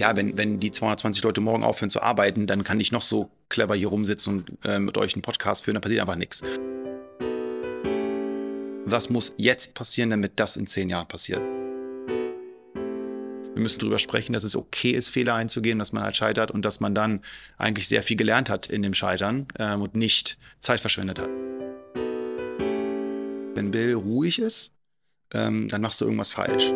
ja, wenn, wenn die 220 Leute morgen aufhören zu arbeiten, dann kann ich noch so clever hier rumsitzen und äh, mit euch einen Podcast führen, dann passiert einfach nichts. Was muss jetzt passieren, damit das in zehn Jahren passiert? Wir müssen darüber sprechen, dass es okay ist, Fehler einzugehen, dass man halt scheitert und dass man dann eigentlich sehr viel gelernt hat in dem Scheitern ähm, und nicht Zeit verschwendet hat. Wenn Bill ruhig ist, ähm, dann machst du irgendwas falsch.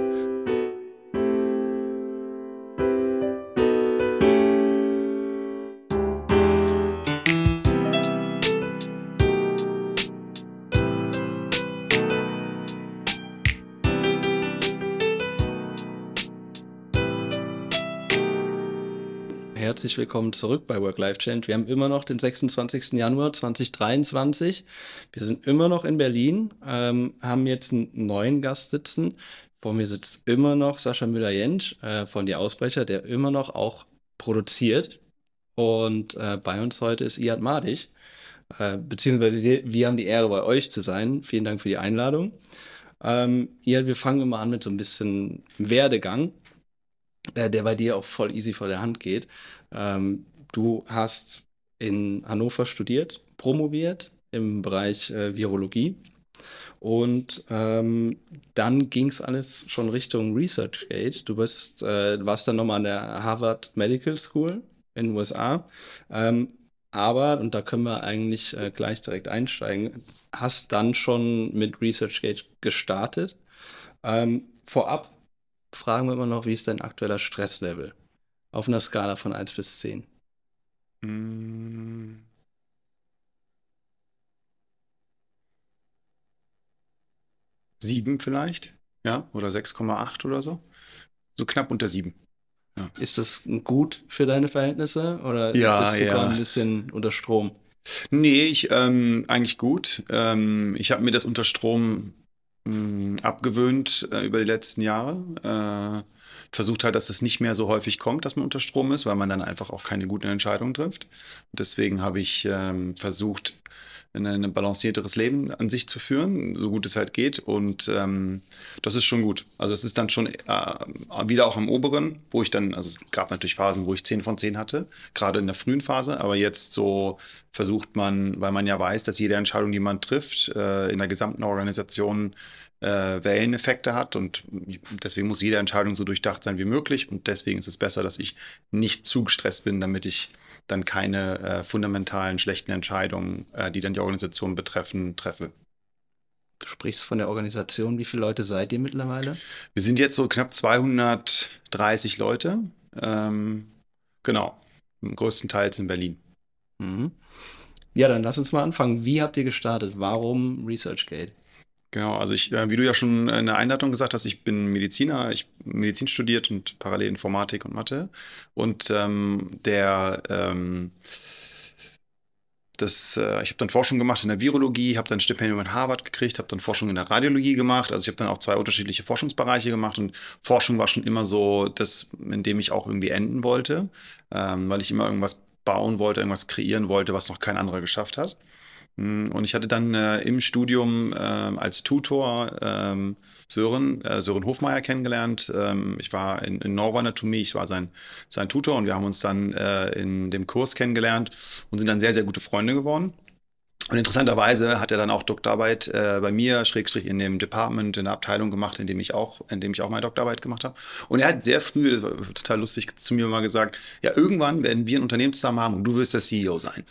Herzlich willkommen zurück bei Work-Life-Change. Wir haben immer noch den 26. Januar 2023. Wir sind immer noch in Berlin, ähm, haben jetzt einen neuen Gast sitzen. Vor mir sitzt immer noch Sascha Müller-Jentsch äh, von Die Ausbrecher, der immer noch auch produziert. Und äh, bei uns heute ist Iad Madig. Äh, beziehungsweise wir haben die Ehre, bei euch zu sein. Vielen Dank für die Einladung. Ähm, Iad, wir fangen immer an mit so ein bisschen Werdegang äh, der bei dir auch voll easy vor der Hand geht. Ähm, du hast in Hannover studiert, promoviert im Bereich äh, Virologie. Und ähm, dann ging es alles schon Richtung ResearchGate. Du bist, äh, warst dann nochmal an der Harvard Medical School in den USA. Ähm, aber, und da können wir eigentlich äh, gleich direkt einsteigen, hast dann schon mit ResearchGate gestartet. Ähm, vorab fragen wir immer noch, wie ist dein aktueller Stresslevel? Auf einer Skala von 1 bis 10. Mm. Sieben vielleicht, ja, oder 6,8 oder so. So knapp unter sieben. Ja. Ist das gut für deine Verhältnisse oder ja, bist du ja. ein bisschen unter Strom? Nee, ich ähm, eigentlich gut. Ähm, ich habe mir das unter Strom mh, hm, abgewöhnt äh, über die letzten Jahre. Äh, versucht halt, dass es nicht mehr so häufig kommt, dass man unter Strom ist, weil man dann einfach auch keine guten Entscheidungen trifft. Deswegen habe ich ähm, versucht, ein balancierteres Leben an sich zu führen, so gut es halt geht. Und ähm, das ist schon gut. Also es ist dann schon äh, wieder auch im oberen, wo ich dann, also es gab natürlich Phasen, wo ich 10 von 10 hatte, gerade in der frühen Phase, aber jetzt so versucht man, weil man ja weiß, dass jede Entscheidung, die man trifft, äh, in der gesamten Organisation äh, Welleneffekte hat und deswegen muss jede Entscheidung so durchdacht sein wie möglich und deswegen ist es besser, dass ich nicht zu gestresst bin, damit ich dann keine äh, fundamentalen schlechten Entscheidungen, äh, die dann die Organisation betreffen, treffe. Du sprichst von der Organisation. Wie viele Leute seid ihr mittlerweile? Wir sind jetzt so knapp 230 Leute. Ähm, genau. Größtenteils in Berlin. Mhm. Ja, dann lass uns mal anfangen. Wie habt ihr gestartet? Warum ResearchGate? Genau, also ich, äh, wie du ja schon in der Einleitung gesagt hast, ich bin Mediziner, ich Medizin studiert und parallel Informatik und Mathe. Und ähm, der ähm, das, äh, ich habe dann Forschung gemacht in der Virologie, habe dann ein Stipendium in Harvard gekriegt, habe dann Forschung in der Radiologie gemacht. Also ich habe dann auch zwei unterschiedliche Forschungsbereiche gemacht und Forschung war schon immer so das, in dem ich auch irgendwie enden wollte, ähm, weil ich immer irgendwas bauen wollte, irgendwas kreieren wollte, was noch kein anderer geschafft hat. Hm, und ich hatte dann äh, im Studium äh, als Tutor ähm, Sören, äh, Sören Hofmeier kennengelernt. Ähm, ich war in, in Neuroanatomie, ich war sein, sein Tutor und wir haben uns dann äh, in dem Kurs kennengelernt und sind dann sehr, sehr gute Freunde geworden. Und interessanterweise hat er dann auch Doktorarbeit äh, bei mir, Schrägstrich in dem Department, in der Abteilung gemacht, in dem ich auch, in dem ich auch meine Doktorarbeit gemacht habe. Und er hat sehr früh, das war total lustig, zu mir mal gesagt, ja, irgendwann werden wir ein Unternehmen zusammen haben und du wirst der CEO sein.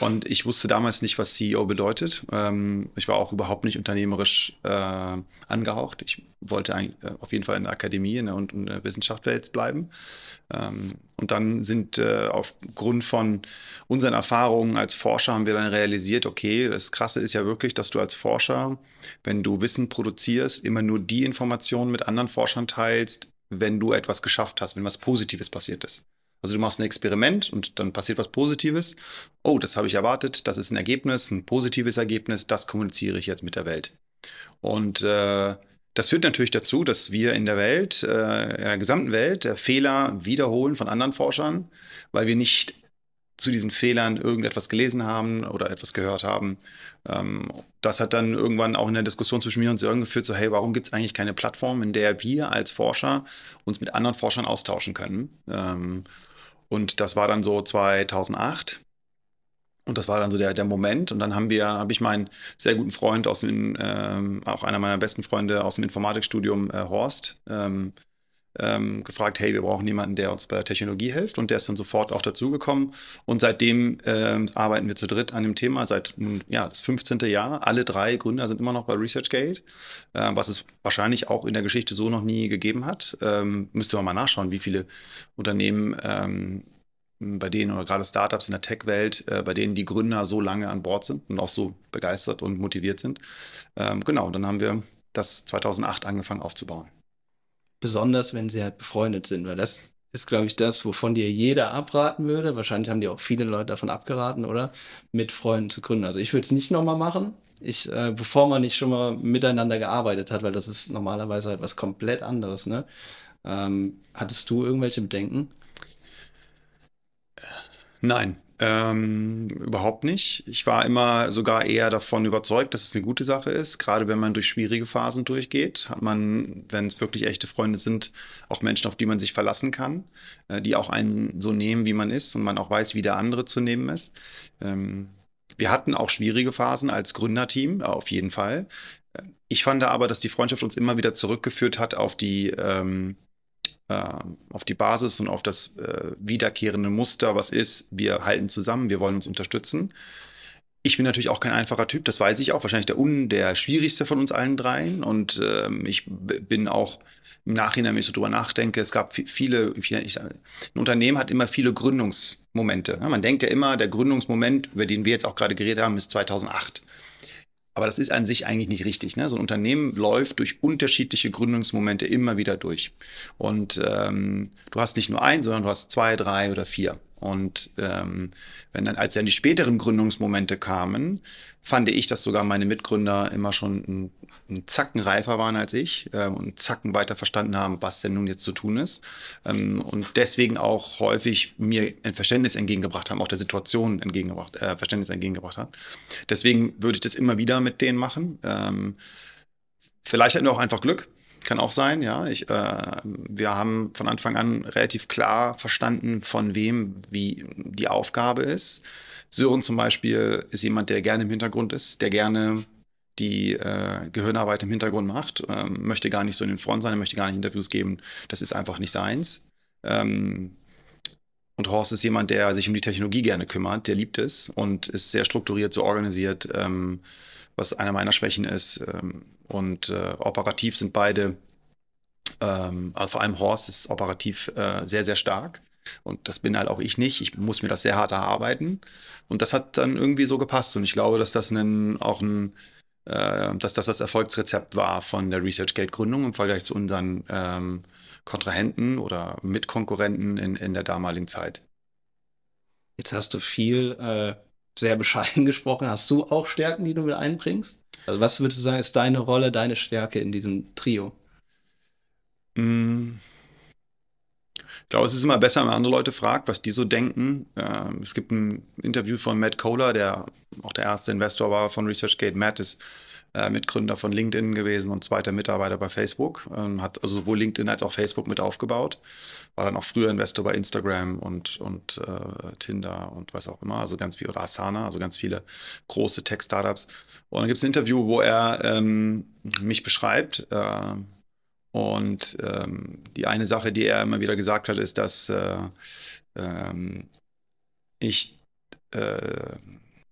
Und ich wusste damals nicht, was CEO bedeutet. Ähm, ich war auch überhaupt nicht unternehmerisch äh, angehaucht. Ich wollte eigentlich, äh, auf jeden Fall in der Akademie in der, in der Wissenschaftswelt bleiben. Ähm, und dann sind äh, aufgrund von unseren Erfahrungen als Forscher haben wir dann realisiert, okay, das Krasse ist ja wirklich, dass du als Forscher, wenn du Wissen produzierst, immer nur die Informationen mit anderen Forschern teilst, wenn du etwas geschafft hast, wenn was Positives passiert ist. Also du machst ein Experiment und dann passiert was Positives. Oh, das habe ich erwartet, das ist ein Ergebnis, ein positives Ergebnis, das kommuniziere ich jetzt mit der Welt. Und äh, das führt natürlich dazu, dass wir in der Welt, äh, in der gesamten Welt, äh, Fehler wiederholen von anderen Forschern, weil wir nicht zu diesen Fehlern irgendetwas gelesen haben oder etwas gehört haben. Ähm, das hat dann irgendwann auch in der Diskussion zwischen mir und Sören geführt, so hey, warum gibt es eigentlich keine Plattform, in der wir als Forscher uns mit anderen Forschern austauschen können? Ähm, und das war dann so 2008. Und das war dann so der, der Moment. Und dann haben wir, habe ich meinen sehr guten Freund aus dem, ähm, auch einer meiner besten Freunde aus dem Informatikstudium, äh, Horst, ähm, ähm, gefragt, hey, wir brauchen jemanden, der uns bei der Technologie hilft. Und der ist dann sofort auch dazugekommen. Und seitdem ähm, arbeiten wir zu dritt an dem Thema, seit ja, das 15. Jahr. Alle drei Gründer sind immer noch bei ResearchGate, äh, was es wahrscheinlich auch in der Geschichte so noch nie gegeben hat. Ähm, müsste man mal nachschauen, wie viele Unternehmen ähm, bei denen oder gerade Startups in der Tech-Welt, äh, bei denen die Gründer so lange an Bord sind und auch so begeistert und motiviert sind. Ähm, genau, dann haben wir das 2008 angefangen aufzubauen besonders wenn sie halt befreundet sind, weil das ist, glaube ich, das, wovon dir jeder abraten würde. Wahrscheinlich haben dir auch viele Leute davon abgeraten, oder? Mit Freunden zu gründen. Also ich würde es nicht nochmal machen, ich, äh, bevor man nicht schon mal miteinander gearbeitet hat, weil das ist normalerweise halt was komplett anderes, ne? Ähm, hattest du irgendwelche Bedenken? Nein, ähm, überhaupt nicht. Ich war immer sogar eher davon überzeugt, dass es eine gute Sache ist. Gerade wenn man durch schwierige Phasen durchgeht, hat man, wenn es wirklich echte Freunde sind, auch Menschen, auf die man sich verlassen kann, äh, die auch einen so nehmen, wie man ist und man auch weiß, wie der andere zu nehmen ist. Ähm, wir hatten auch schwierige Phasen als Gründerteam, auf jeden Fall. Ich fand aber, dass die Freundschaft uns immer wieder zurückgeführt hat auf die ähm, äh, auf die Basis und auf das äh, wiederkehrende Muster, was ist, wir halten zusammen, wir wollen uns unterstützen. Ich bin natürlich auch kein einfacher Typ, das weiß ich auch, wahrscheinlich der, un, der schwierigste von uns allen dreien. Und ähm, ich bin auch im Nachhinein, wenn ich so drüber nachdenke, es gab viele, viele ich, ein Unternehmen hat immer viele Gründungsmomente. Man denkt ja immer, der Gründungsmoment, über den wir jetzt auch gerade geredet haben, ist 2008. Aber das ist an sich eigentlich nicht richtig. Ne? So ein Unternehmen läuft durch unterschiedliche Gründungsmomente immer wieder durch. Und ähm, du hast nicht nur einen, sondern du hast zwei, drei oder vier. Und ähm, wenn dann, als dann die späteren Gründungsmomente kamen, fand ich, dass sogar meine Mitgründer immer schon ein, ein Zacken reifer waren als ich äh, und einen Zacken weiter verstanden haben, was denn nun jetzt zu tun ist. Ähm, und deswegen auch häufig mir ein Verständnis entgegengebracht haben, auch der Situation entgegengebracht, äh, Verständnis entgegengebracht haben. Deswegen würde ich das immer wieder mit denen machen. Ähm, vielleicht hatten wir auch einfach Glück. Kann auch sein, ja. Ich, äh, wir haben von Anfang an relativ klar verstanden, von wem wie die Aufgabe ist. Sören zum Beispiel ist jemand, der gerne im Hintergrund ist, der gerne die äh, Gehirnarbeit im Hintergrund macht, ähm, möchte gar nicht so in den Front sein, möchte gar nicht Interviews geben. Das ist einfach nicht seins. Ähm, und Horst ist jemand, der sich um die Technologie gerne kümmert, der liebt es und ist sehr strukturiert, so organisiert, ähm, was einer meiner Schwächen ist. Ähm, und äh, operativ sind beide, ähm, also vor allem Horst ist operativ äh, sehr, sehr stark. Und das bin halt auch ich nicht. Ich muss mir das sehr hart erarbeiten. Und das hat dann irgendwie so gepasst. Und ich glaube, dass das ein, auch ein, äh, dass das das Erfolgsrezept war von der ResearchGate-Gründung im Vergleich zu unseren ähm, Kontrahenten oder Mitkonkurrenten in, in der damaligen Zeit. Jetzt hast du viel äh, sehr bescheiden gesprochen. Hast du auch Stärken, die du mit einbringst? Also was würdest du sagen, ist deine Rolle, deine Stärke in diesem Trio? Mm. Ich glaube, es ist immer besser, wenn man andere Leute fragt, was die so denken. Ähm, es gibt ein Interview von Matt Kohler, der auch der erste Investor war von ResearchGate. Matt ist äh, Mitgründer von LinkedIn gewesen und zweiter Mitarbeiter bei Facebook. Ähm, hat also sowohl LinkedIn als auch Facebook mit aufgebaut. War dann auch früher Investor bei Instagram und, und äh, Tinder und was auch immer. Also ganz viel, oder Asana, also ganz viele große Tech-Startups. Und dann gibt es ein Interview, wo er ähm, mich beschreibt. Äh, und ähm, die eine Sache, die er immer wieder gesagt hat, ist, dass äh, ähm, ich äh,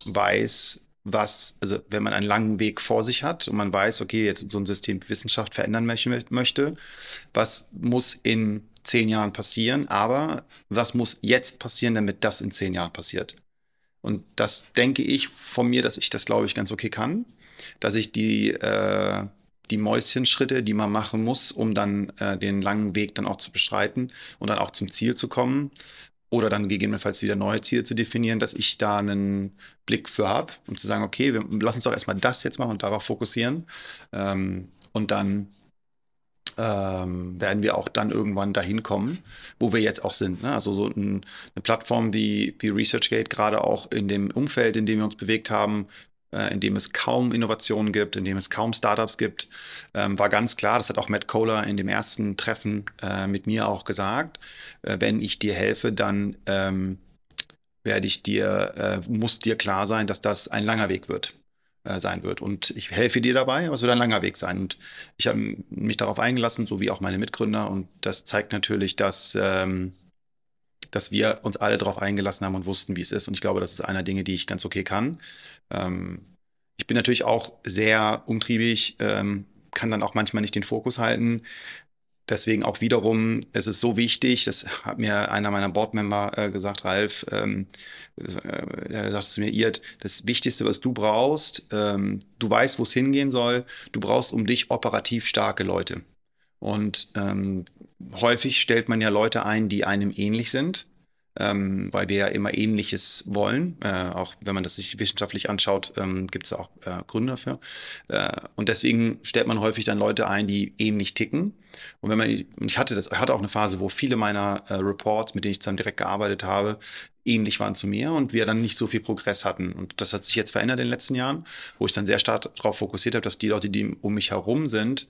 weiß, was, also wenn man einen langen Weg vor sich hat und man weiß, okay, jetzt so ein System Wissenschaft verändern möchte, was muss in zehn Jahren passieren, aber was muss jetzt passieren, damit das in zehn Jahren passiert? Und das denke ich von mir, dass ich das, glaube ich, ganz okay kann, dass ich die, äh, die Mäuschenschritte, die man machen muss, um dann äh, den langen Weg dann auch zu beschreiten und dann auch zum Ziel zu kommen, oder dann gegebenenfalls wieder neue Ziele zu definieren, dass ich da einen Blick für habe, um zu sagen, okay, wir, lass uns doch erstmal das jetzt machen und darauf fokussieren ähm, und dann ähm, werden wir auch dann irgendwann dahin kommen, wo wir jetzt auch sind. Ne? Also so ein, eine Plattform wie, wie ResearchGate, gerade auch in dem Umfeld, in dem wir uns bewegt haben, in dem es kaum Innovationen gibt, in dem es kaum Startups gibt, ähm, war ganz klar, das hat auch Matt Kohler in dem ersten Treffen äh, mit mir auch gesagt, äh, wenn ich dir helfe, dann ähm, werde ich dir, äh, muss dir klar sein, dass das ein langer Weg wird äh, sein wird. Und ich helfe dir dabei, aber es wird ein langer Weg sein. Und ich habe mich darauf eingelassen, so wie auch meine Mitgründer. Und das zeigt natürlich, dass, ähm, dass wir uns alle darauf eingelassen haben und wussten, wie es ist. Und ich glaube, das ist einer der Dinge, die ich ganz okay kann. Ähm, ich bin natürlich auch sehr umtriebig, ähm, kann dann auch manchmal nicht den Fokus halten. Deswegen auch wiederum, es ist so wichtig, das hat mir einer meiner Boardmember äh, gesagt, Ralf, ähm, äh, er sagt zu mir, Irt, das Wichtigste, was du brauchst, ähm, du weißt, wo es hingehen soll, du brauchst um dich operativ starke Leute. Und ähm, häufig stellt man ja Leute ein, die einem ähnlich sind ähm, weil wir ja immer Ähnliches wollen. Äh, auch wenn man das sich wissenschaftlich anschaut, ähm, gibt es auch äh, Gründe dafür. Äh, und deswegen stellt man häufig dann Leute ein, die ähnlich ticken. Und wenn man, ich hatte das, hatte auch eine Phase, wo viele meiner äh, Reports, mit denen ich zusammen direkt gearbeitet habe, ähnlich waren zu mir und wir dann nicht so viel Progress hatten. Und das hat sich jetzt verändert in den letzten Jahren, wo ich dann sehr stark darauf fokussiert habe, dass die Leute, die um mich herum sind,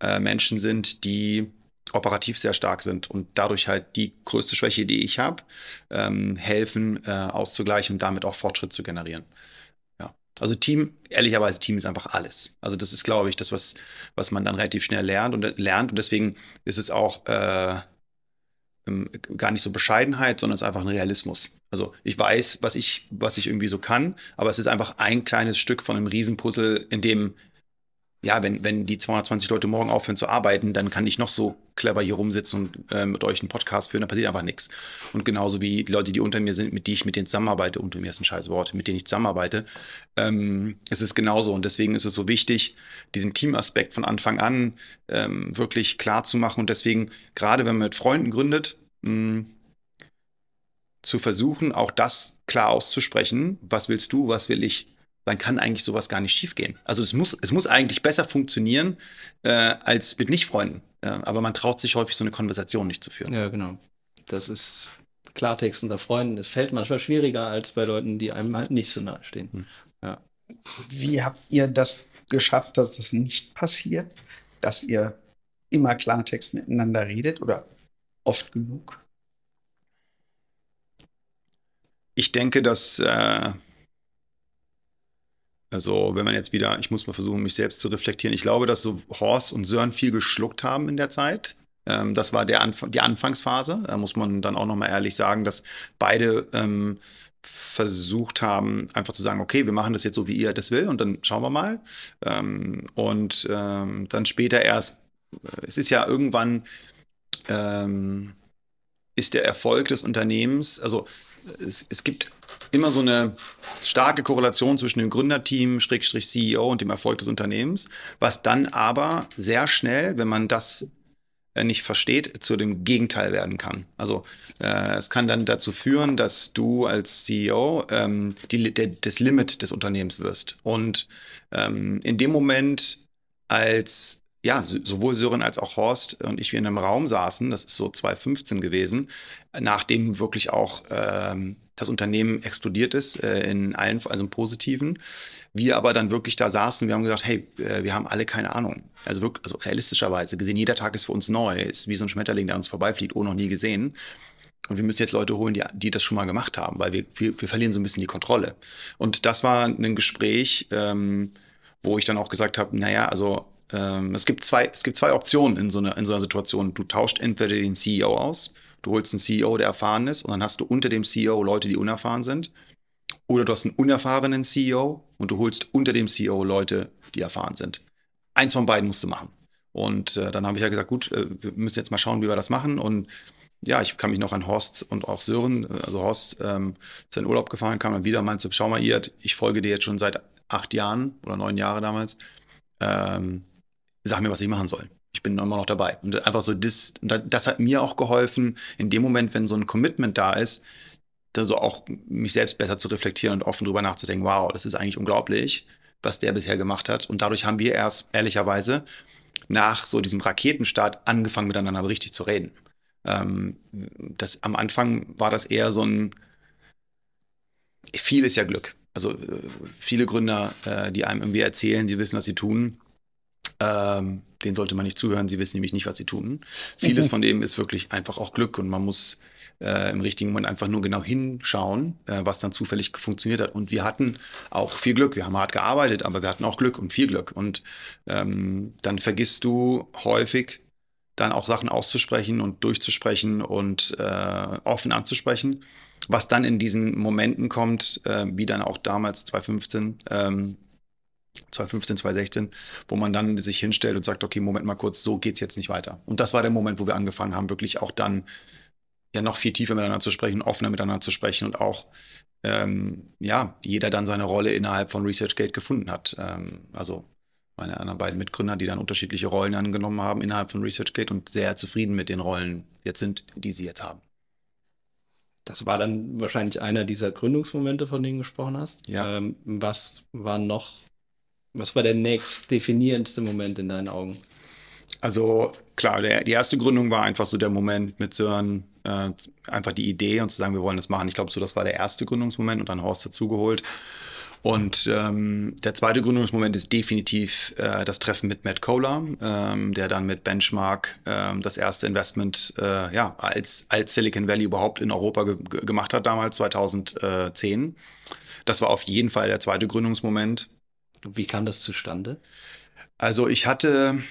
äh, Menschen sind, die operativ sehr stark sind und dadurch halt die größte Schwäche, die ich habe, ähm, helfen äh, auszugleichen und damit auch Fortschritt zu generieren. Ja. Also Team, ehrlicherweise, Team ist einfach alles. Also das ist, glaube ich, das, was, was man dann relativ schnell lernt und lernt. Und deswegen ist es auch äh, ähm, gar nicht so Bescheidenheit, sondern es ist einfach ein Realismus. Also ich weiß, was ich, was ich irgendwie so kann, aber es ist einfach ein kleines Stück von einem Riesenpuzzle, in dem ja, wenn, wenn die 220 Leute morgen aufhören zu arbeiten, dann kann ich noch so clever hier rumsitzen und äh, mit euch einen Podcast führen, da passiert einfach nichts. Und genauso wie die Leute, die unter mir sind, mit denen ich mit denen zusammenarbeite, unter mir ist ein scheiß Wort, mit denen ich zusammenarbeite, ähm, es ist genauso. Und deswegen ist es so wichtig, diesen Teamaspekt von Anfang an ähm, wirklich klar zu machen. Und deswegen, gerade wenn man mit Freunden gründet, mh, hm, zu versuchen, auch das klar auszusprechen. Was willst du, was will ich? Dann kann eigentlich sowas gar nicht schiefgehen. Also es muss, es muss eigentlich besser funktionieren äh, als mit Nicht-Freunden. Ja, aber man traut sich häufig, so eine Konversation nicht zu führen. Ja, genau. Das ist Klartext unter Freunden. Es fällt manchmal schwieriger als bei Leuten, die einem halt nicht so nahe stehen. Hm. Ja. Wie habt ihr das geschafft, dass das nicht passiert? Dass ihr immer Klartext miteinander redet oder oft genug? Ich denke, dass äh, also wenn man jetzt wieder, ich muss mal versuchen, mich selbst zu reflektieren. Ich glaube, dass so Horst und Sören viel geschluckt haben in der Zeit. Ähm, das war der Anf die Anfangsphase. Da muss man dann auch nochmal ehrlich sagen, dass beide ähm, versucht haben, einfach zu sagen, okay, wir machen das jetzt so, wie ihr das will und dann schauen wir mal. Ähm, und ähm, dann später erst, äh, es ist ja irgendwann, ähm, ist der Erfolg des Unternehmens, also es, es gibt immer so eine starke Korrelation zwischen dem Gründerteam, Schrägstrich CEO und dem Erfolg des Unternehmens, was dann aber sehr schnell, wenn man das äh, nicht versteht, zu dem Gegenteil werden kann. Also äh, es kann dann dazu führen, dass du als CEO ähm, die, der, das Limit des Unternehmens wirst. Und ähm, in dem Moment, als ja, sowohl Sören als auch Horst und ich wir in einem Raum saßen, das ist so 2015 gewesen, nachdem wirklich auch ähm, das Unternehmen explodiert ist, äh, in allen, also im Positiven. Wir aber dann wirklich da saßen, wir haben gesagt, hey, äh, wir haben alle keine Ahnung. Also wirklich, also realistischerweise gesehen, jeder Tag ist für uns neu, ist wie so ein Schmetterling, der uns vorbeifliegt, oh, noch nie gesehen. Und wir müssen jetzt Leute holen, die, die das schon mal gemacht haben, weil wir, wir, wir verlieren so ein bisschen die Kontrolle. Und das war ein Gespräch, ähm, wo ich dann auch gesagt habe, naja, also ähm, es, gibt zwei, es gibt zwei Optionen in so, einer, in so einer Situation. Du tauscht entweder den CEO aus Du holst einen CEO, der erfahren ist, und dann hast du unter dem CEO Leute, die unerfahren sind. Oder du hast einen unerfahrenen CEO und du holst unter dem CEO Leute, die erfahren sind. Eins von beiden musst du machen. Und äh, dann habe ich ja gesagt, gut, äh, wir müssen jetzt mal schauen, wie wir das machen. Und ja, ich kann mich noch an Horst und auch Sören, also Horst ähm, ist Urlaub gefahren, kam dann wieder und meinte, schau mal, ihr, ich folge dir jetzt schon seit acht Jahren oder neun Jahre damals. Ähm, sag mir, was ich machen soll ich bin immer noch dabei. Und einfach so, das, das hat mir auch geholfen, in dem Moment, wenn so ein Commitment da ist, da so auch mich selbst besser zu reflektieren und offen drüber nachzudenken, wow, das ist eigentlich unglaublich, was der bisher gemacht hat. Und dadurch haben wir erst, ehrlicherweise, nach so diesem Raketenstart angefangen miteinander richtig zu reden. Ähm, das, am Anfang war das eher so ein, viel ist ja Glück. Also äh, viele Gründer, äh, die einem irgendwie erzählen, sie wissen, was sie tun, ähm, denen sollte man nicht zuhören, sie wissen nämlich nicht, was sie tun. Vieles mhm. von dem ist wirklich einfach auch Glück und man muss äh, im richtigen Moment einfach nur genau hinschauen, äh, was dann zufällig funktioniert hat. Und wir hatten auch viel Glück. Wir haben hart gearbeitet, aber wir hatten auch Glück und viel Glück. Und ähm, dann vergisst du häufig, dann auch Sachen auszusprechen und durchzusprechen und äh, offen anzusprechen. Was dann in diesen Momenten kommt, äh, wie dann auch damals 2015, ähm, 2015, 2016, wo man dann sich hinstellt und sagt, okay, Moment mal kurz, so geht's jetzt nicht weiter. Und das war der Moment, wo wir angefangen haben, wirklich auch dann ja noch viel tiefer miteinander zu sprechen, offener miteinander zu sprechen und auch ähm, ja, jeder dann seine Rolle innerhalb von ResearchGate gefunden hat. Ähm, also meine anderen beiden Mitgründer, die dann unterschiedliche Rollen angenommen haben innerhalb von ResearchGate und sehr zufrieden mit den Rollen jetzt sind, die sie jetzt haben. Das war dann wahrscheinlich einer dieser Gründungsmomente, von denen du gesprochen hast. Ja. Ähm, was war noch, was war der nächst definierendste Moment in deinen Augen? Also klar, der, die erste Gründung war einfach so der Moment mit Sören, äh, einfach die Idee und zu sagen, wir wollen das machen. Ich glaube, so das war der erste Gründungsmoment und dann Horst dazugeholt. Und ähm, der zweite Gründungsmoment ist definitiv äh, das Treffen mit Matt Kohler, ähm, der dann mit Benchmark ähm, das erste Investment äh, ja, als, als Silicon Valley überhaupt in Europa ge gemacht hat, damals 2010. Das war auf jeden Fall der zweite Gründungsmoment. Wie kam das zustande? Also ich hatte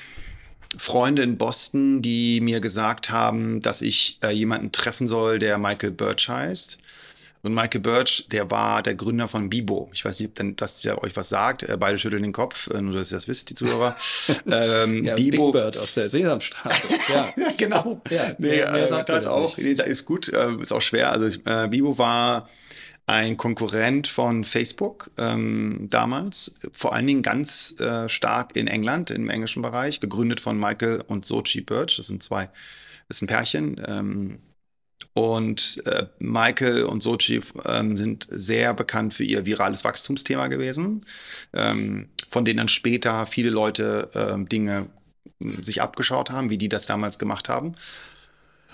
Freunde in Boston, die mir gesagt haben, dass ich äh, jemanden treffen soll, der Michael Birch heißt. Und Michael Birch, der war der Gründer von Bibo. Ich weiß nicht, ob denn, das ja euch was sagt. Äh, beide schütteln den Kopf, äh, nur dass ihr das wisst, die Zuhörer. ähm, ja, Bibo. Big Bird aus der Sesamstraße. Ja, ja genau. Ja, nee, mehr, mehr äh, das auch. Nee, ist gut, äh, ist auch schwer. Also äh, Bibo war ein Konkurrent von Facebook ähm, damals, vor allen Dingen ganz äh, stark in England, im englischen Bereich, gegründet von Michael und Sochi Birch. Das sind zwei, das ist ein Pärchen. Ähm, und äh, Michael und Sochi ähm, sind sehr bekannt für ihr virales Wachstumsthema gewesen, ähm, von denen dann später viele Leute ähm, Dinge sich abgeschaut haben, wie die das damals gemacht haben.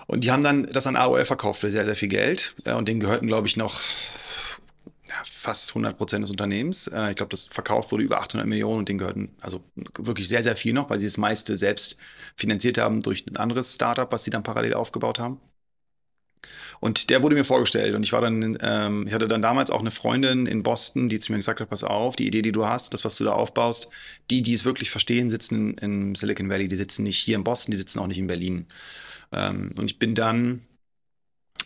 Und die haben dann das an AOL verkauft für sehr, sehr viel Geld. Äh, und denen gehörten, glaube ich, noch ja, fast 100 Prozent des Unternehmens. Äh, ich glaube, das verkauft wurde über 800 Millionen und denen gehörten also wirklich sehr, sehr viel noch, weil sie das meiste selbst finanziert haben durch ein anderes Startup, was sie dann parallel aufgebaut haben. Und der wurde mir vorgestellt und ich war dann, ähm, ich hatte dann damals auch eine Freundin in Boston, die zu mir gesagt hat, pass auf, die Idee, die du hast, das, was du da aufbaust, die, die es wirklich verstehen, sitzen in, in Silicon Valley, die sitzen nicht hier in Boston, die sitzen auch nicht in Berlin. Ähm, und ich bin dann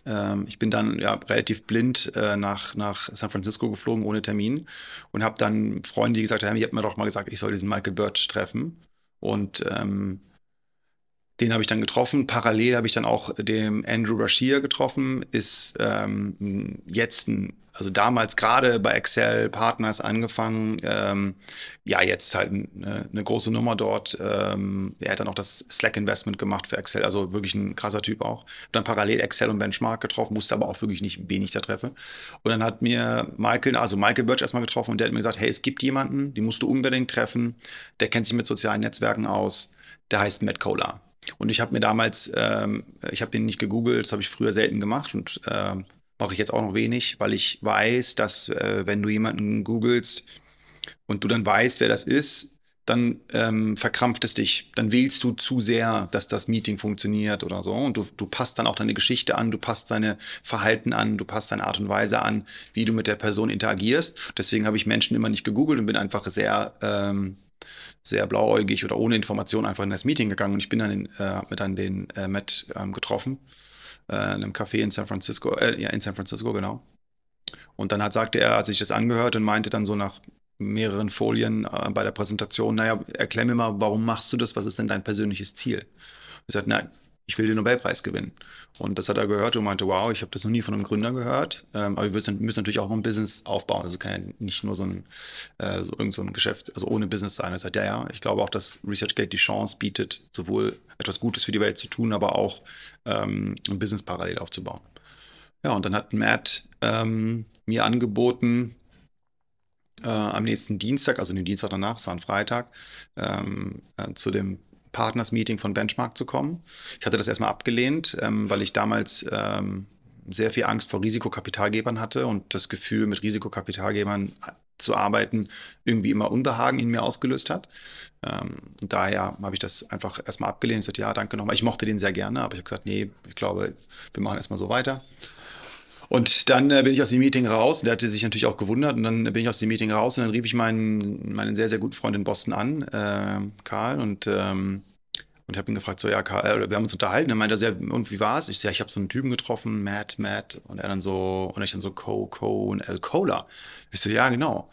ähm, ich bin dann ja, relativ blind äh, nach, nach San Francisco geflogen, ohne Termin. Und habe dann Freunde, die gesagt haben, ihr habt mir doch mal gesagt, ich soll diesen Michael Birch treffen. Und ähm, den habe ich dann getroffen. Parallel habe ich dann auch den Andrew Bashir getroffen, ist ähm, jetzt ein, also damals gerade bei Excel Partners angefangen. Ähm, ja, jetzt halt eine, eine große Nummer dort. Ähm, er hat dann auch das Slack Investment gemacht für Excel, also wirklich ein krasser Typ auch. Dann parallel Excel und Benchmark getroffen, wusste aber auch wirklich nicht, wen ich da treffe. Und dann hat mir Michael, also Michael Birch erstmal getroffen und der hat mir gesagt, hey, es gibt jemanden, den musst du unbedingt treffen, der kennt sich mit sozialen Netzwerken aus, der heißt Matt Kohler. Und ich habe mir damals, ähm, ich habe den nicht gegoogelt, das habe ich früher selten gemacht und äh, mache ich jetzt auch noch wenig, weil ich weiß, dass äh, wenn du jemanden googelst und du dann weißt, wer das ist, dann ähm, verkrampft es dich. Dann wählst du zu sehr, dass das Meeting funktioniert oder so. Und du, du passt dann auch deine Geschichte an, du passt deine Verhalten an, du passt deine Art und Weise an, wie du mit der Person interagierst. Deswegen habe ich Menschen immer nicht gegoogelt und bin einfach sehr ähm, sehr blauäugig oder ohne Information einfach in das Meeting gegangen und ich bin dann in, äh, mit dann den äh, Matt ähm, getroffen äh, in einem Café in San Francisco, äh, ja in San Francisco genau. Und dann hat sagte er, hat sich das angehört und meinte dann so nach mehreren Folien äh, bei der Präsentation, naja, erklär mir mal, warum machst du das? Was ist denn dein persönliches Ziel? Ich sagte, nein, ich will den Nobelpreis gewinnen. Und das hat er gehört und meinte, wow, ich habe das noch nie von einem Gründer gehört. Ähm, aber wir müssen, natürlich auch ein Business aufbauen. Also kann ja nicht nur so ein, äh, so irgend so ein Geschäft, also ohne Business sein. Er sagt, ja, ja, ich glaube auch, dass ResearchGate die Chance bietet, sowohl etwas Gutes für die Welt zu tun, aber auch ähm, ein Business parallel aufzubauen. Ja, und dann hat Matt ähm, mir angeboten, äh, am nächsten Dienstag, also den Dienstag danach, es war ein Freitag, ähm, äh, zu dem Partners-Meeting von Benchmark zu kommen. Ich hatte das erstmal abgelehnt, ähm, weil ich damals ähm, sehr viel Angst vor Risikokapitalgebern hatte und das Gefühl, mit Risikokapitalgebern zu arbeiten, irgendwie immer Unbehagen in mir ausgelöst hat. Ähm, daher habe ich das einfach erstmal abgelehnt. Ich sagte, ja, danke nochmal. Ich mochte den sehr gerne, aber ich habe gesagt, nee, ich glaube, wir machen erstmal so weiter. Und dann äh, bin ich aus dem Meeting raus. Der hatte sich natürlich auch gewundert. Und dann bin ich aus dem Meeting raus und dann rief ich meinen, meinen sehr, sehr guten Freund in Boston an, äh, Karl, und ähm, und habe ihn gefragt, so, ja, Karl, äh, wir haben uns unterhalten. Er meinte, ja, und wie war's? Ich so, ja, ich habe so einen Typen getroffen, Matt, Matt. Und er dann so, und ich dann so, Co, Co und El Cola. Ich so, ja, genau.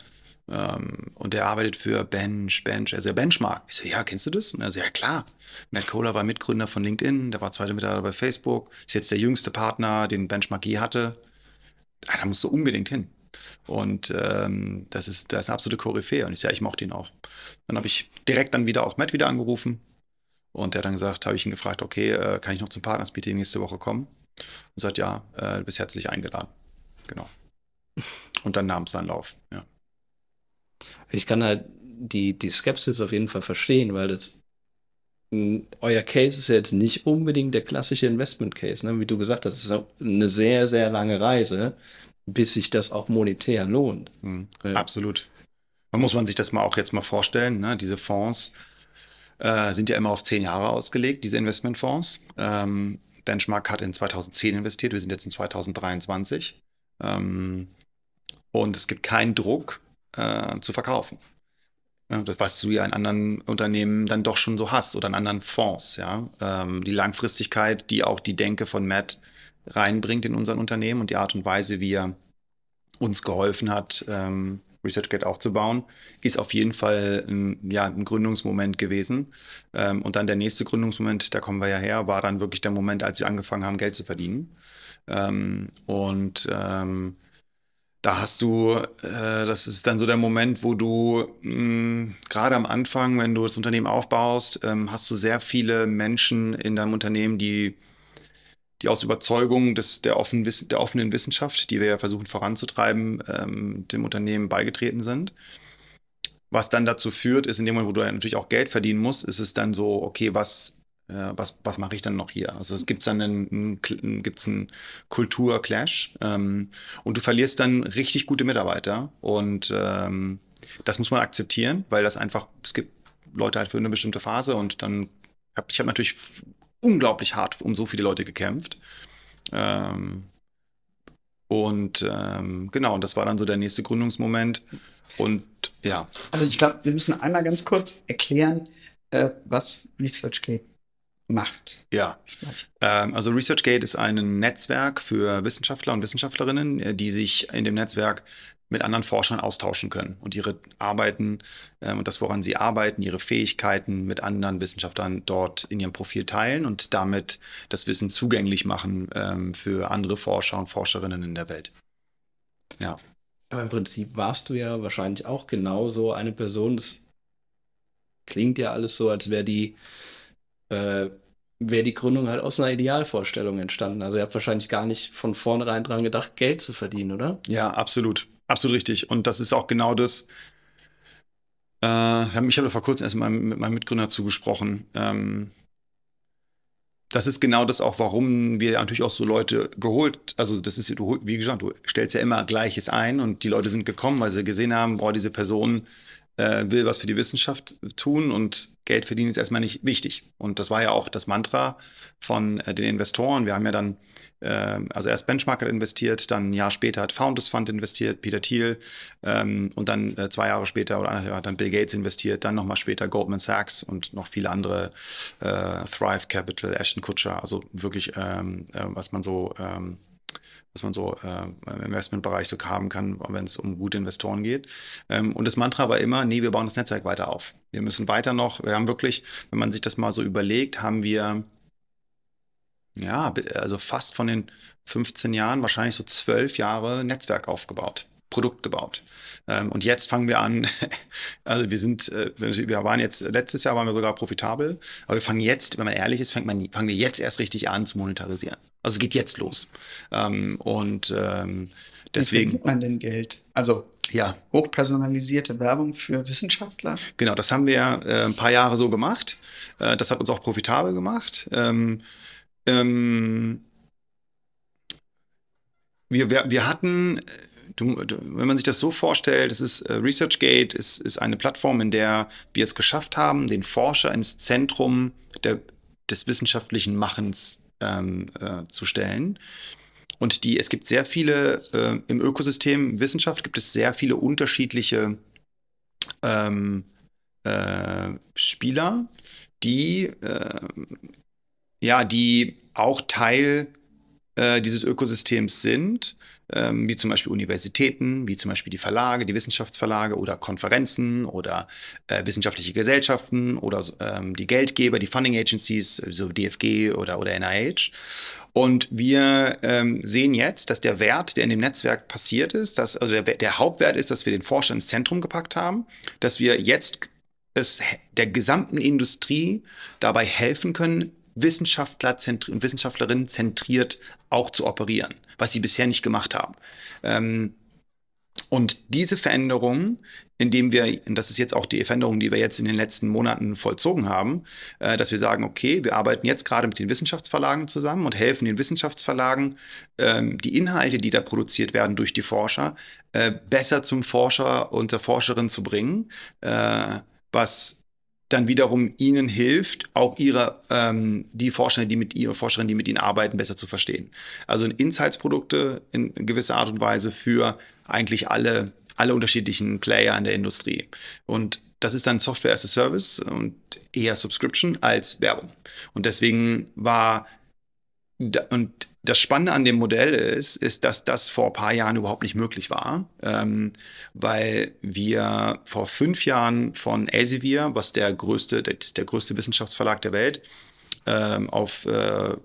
Ähm, und der arbeitet für Bench, Bench, also Benchmark. Ich so, ja, kennst du das? Und er so, ja, klar. Matt Kohler war Mitgründer von LinkedIn, der war zweiter Mitarbeiter bei Facebook, ist jetzt der jüngste Partner, den Benchmark je hatte. Ah, da musst du unbedingt hin. Und ähm, das ist, das ist eine absolute Koryphäe. Und ich sage, ja, ich mochte ihn auch. Dann habe ich direkt dann wieder auch Matt wieder angerufen und der hat dann gesagt, habe ich ihn gefragt, okay, äh, kann ich noch zum Partners-Meeting nächste Woche kommen? Und sagt, ja, äh, du bist herzlich eingeladen. Genau. Und dann nahm es seinen Lauf, ja. Ich kann halt die, die Skepsis auf jeden Fall verstehen, weil das euer Case ist ja jetzt nicht unbedingt der klassische Investment Case, ne? wie du gesagt hast, es ist eine sehr, sehr lange Reise, bis sich das auch monetär lohnt. Mhm, ja. Absolut. Man muss man sich das mal auch jetzt mal vorstellen, ne? diese Fonds, äh, sind ja immer auf zehn Jahre ausgelegt, diese Investmentfonds. Ähm, Benchmark hat in 2010 investiert, wir sind jetzt in 2023. Ähm, und es gibt keinen Druck äh, zu verkaufen. Ja, das, was du ja in anderen Unternehmen dann doch schon so hast oder in anderen Fonds. Ja? Ähm, die Langfristigkeit, die auch die Denke von Matt reinbringt in unseren Unternehmen und die Art und Weise, wie er uns geholfen hat, ähm, ResearchGate aufzubauen, ist auf jeden Fall ein, ja, ein Gründungsmoment gewesen. Ähm, und dann der nächste Gründungsmoment, da kommen wir ja her, war dann wirklich der Moment, als wir angefangen haben, Geld zu verdienen. Ähm, und ähm, da hast du, äh, das ist dann so der Moment, wo du gerade am Anfang, wenn du das Unternehmen aufbaust, ähm, hast du sehr viele Menschen in deinem Unternehmen, die die aus Überzeugung des, der, offen, der offenen Wissenschaft, die wir ja versuchen voranzutreiben, ähm, dem Unternehmen beigetreten sind. Was dann dazu führt, ist in dem Moment, wo du natürlich auch Geld verdienen musst, ist es dann so, okay, was, äh, was, was mache ich dann noch hier? Also es gibt dann einen, einen, gibt's einen Kulturclash ähm, und du verlierst dann richtig gute Mitarbeiter und ähm, das muss man akzeptieren, weil das einfach, es gibt Leute halt für eine bestimmte Phase und dann habe ich habe natürlich unglaublich hart um so viele Leute gekämpft. Ähm, und ähm, genau, und das war dann so der nächste Gründungsmoment. Und ja. Also ich glaube, wir müssen einmal ganz kurz erklären, äh, was ResearchGate macht. Ja, ähm, also ResearchGate ist ein Netzwerk für Wissenschaftler und Wissenschaftlerinnen, äh, die sich in dem Netzwerk mit anderen Forschern austauschen können und ihre Arbeiten äh, und das, woran sie arbeiten, ihre Fähigkeiten mit anderen Wissenschaftlern dort in ihrem Profil teilen und damit das Wissen zugänglich machen ähm, für andere Forscher und Forscherinnen in der Welt. Ja. Aber im Prinzip warst du ja wahrscheinlich auch genauso eine Person. Das klingt ja alles so, als wäre die, äh, wäre die Gründung halt aus einer Idealvorstellung entstanden. Also ihr habt wahrscheinlich gar nicht von vornherein dran gedacht, Geld zu verdienen, oder? Ja, absolut. Absolut richtig. Und das ist auch genau das. Äh, ich habe vor kurzem erst meinem, mit meinem Mitgründer zugesprochen. Ähm, das ist genau das auch, warum wir natürlich auch so Leute geholt, also das ist, du, wie gesagt, du stellst ja immer Gleiches ein und die Leute sind gekommen, weil sie gesehen haben, boah, diese Person äh, will was für die Wissenschaft tun und Geld verdienen ist erstmal nicht wichtig. Und das war ja auch das Mantra von äh, den Investoren. Wir haben ja dann ähm, also erst Benchmark hat investiert, dann ein Jahr später hat Founders Fund investiert, Peter Thiel ähm, und dann äh, zwei Jahre später oder anderthalb hat dann Bill Gates investiert, dann nochmal später Goldman Sachs und noch viele andere, äh, Thrive Capital, Ashton Kutcher, also wirklich, ähm, äh, was man so ähm, was man so äh, im Investmentbereich so haben kann, wenn es um gute Investoren geht. Ähm, und das Mantra war immer, nee, wir bauen das Netzwerk weiter auf. Wir müssen weiter noch, wir haben wirklich, wenn man sich das mal so überlegt, haben wir ja, also fast von den 15 Jahren, wahrscheinlich so zwölf Jahre Netzwerk aufgebaut, Produkt gebaut. Ähm, und jetzt fangen wir an, also wir sind, äh, wir waren jetzt, letztes Jahr waren wir sogar profitabel, aber wir fangen jetzt, wenn man ehrlich ist, man, fangen wir jetzt erst richtig an zu monetarisieren. Also es geht jetzt los. Ähm, und ähm, Deswegen. Wie verdient man denn Geld? Also Ja, hochpersonalisierte Werbung für Wissenschaftler? Genau, das haben wir äh, ein paar Jahre so gemacht. Äh, das hat uns auch profitabel gemacht. Ähm, ähm, wir, wir, wir hatten, äh, du, du, wenn man sich das so vorstellt, es ist äh, ResearchGate ist, ist eine Plattform, in der wir es geschafft haben, den Forscher ins Zentrum der, des wissenschaftlichen Machens ähm, äh, zu stellen. Und die, es gibt sehr viele, äh, im Ökosystem Wissenschaft gibt es sehr viele unterschiedliche ähm, äh, Spieler, die äh, ja, die auch Teil äh, dieses Ökosystems sind, ähm, wie zum Beispiel Universitäten, wie zum Beispiel die Verlage, die Wissenschaftsverlage oder Konferenzen oder äh, wissenschaftliche Gesellschaften oder ähm, die Geldgeber, die Funding Agencies, so DFG oder, oder NIH. Und wir ähm, sehen jetzt, dass der Wert, der in dem Netzwerk passiert ist, dass, also der, der Hauptwert ist, dass wir den Forscher ins Zentrum gepackt haben, dass wir jetzt es der gesamten Industrie dabei helfen können, Wissenschaftler und Wissenschaftlerinnen zentriert auch zu operieren, was sie bisher nicht gemacht haben. Ähm, und diese Veränderung, indem wir, und das ist jetzt auch die Veränderung, die wir jetzt in den letzten Monaten vollzogen haben, äh, dass wir sagen, okay, wir arbeiten jetzt gerade mit den Wissenschaftsverlagen zusammen und helfen den Wissenschaftsverlagen, ähm, die Inhalte, die da produziert werden durch die Forscher, äh, besser zum Forscher und der Forscherin zu bringen, äh, was dann wiederum ihnen hilft, auch ihre, ähm, die Forscher, die mit ihre Forscherinnen, die mit ihnen arbeiten, besser zu verstehen. Also Insights-Produkte in gewisser Art und Weise für eigentlich alle, alle unterschiedlichen Player in der Industrie. Und das ist dann Software as a Service und eher Subscription als Werbung. Und deswegen war und das Spannende an dem Modell ist, ist, dass das vor ein paar Jahren überhaupt nicht möglich war, ähm, weil wir vor fünf Jahren von Elsevier, was der größte, der, der größte Wissenschaftsverlag der Welt, ähm, auf äh,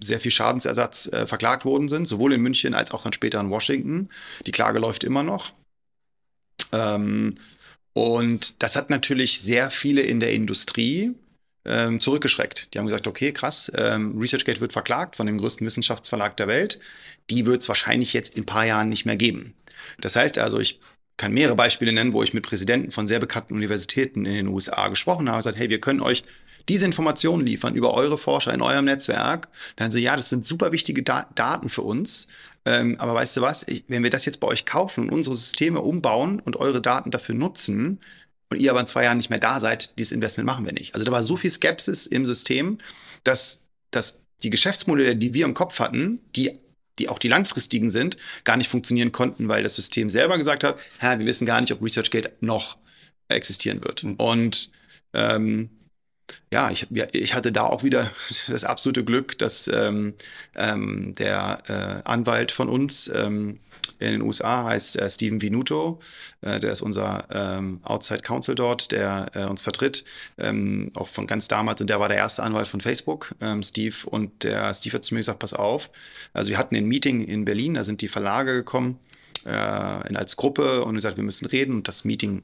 sehr viel Schadensersatz äh, verklagt worden sind, sowohl in München als auch dann später in Washington. Die Klage läuft immer noch. Ähm, und das hat natürlich sehr viele in der Industrie ähm, zurückgeschreckt. Die haben gesagt, okay, krass, ähm, ResearchGate wird verklagt von dem größten Wissenschaftsverlag der Welt. Die wird es wahrscheinlich jetzt in ein paar Jahren nicht mehr geben. Das heißt also, ich kann mehrere Beispiele nennen, wo ich mit Präsidenten von sehr bekannten Universitäten in den USA gesprochen habe und gesagt, hey, wir können euch diese Informationen liefern über eure Forscher in eurem Netzwerk. Dann so, ja, das sind super wichtige da Daten für uns. Ähm, aber weißt du was, ich, wenn wir das jetzt bei euch kaufen und unsere Systeme umbauen und eure Daten dafür nutzen, und ihr aber in zwei Jahren nicht mehr da seid, dieses Investment machen wir nicht. Also da war so viel Skepsis im System, dass, dass die Geschäftsmodelle, die wir im Kopf hatten, die die auch die langfristigen sind, gar nicht funktionieren konnten, weil das System selber gesagt hat, wir wissen gar nicht, ob ResearchGate noch existieren wird. Mhm. Und ähm, ja, ich, ich hatte da auch wieder das absolute Glück, dass ähm, ähm, der äh, Anwalt von uns, ähm, in den USA heißt äh, Steven Vinuto. Äh, der ist unser ähm, Outside Counsel dort, der äh, uns vertritt, ähm, auch von ganz damals. Und der war der erste Anwalt von Facebook, ähm, Steve. Und der Steve hat zu mir gesagt, pass auf. Also wir hatten ein Meeting in Berlin, da sind die Verlage gekommen äh, als Gruppe und gesagt, wir müssen reden. Und das Meeting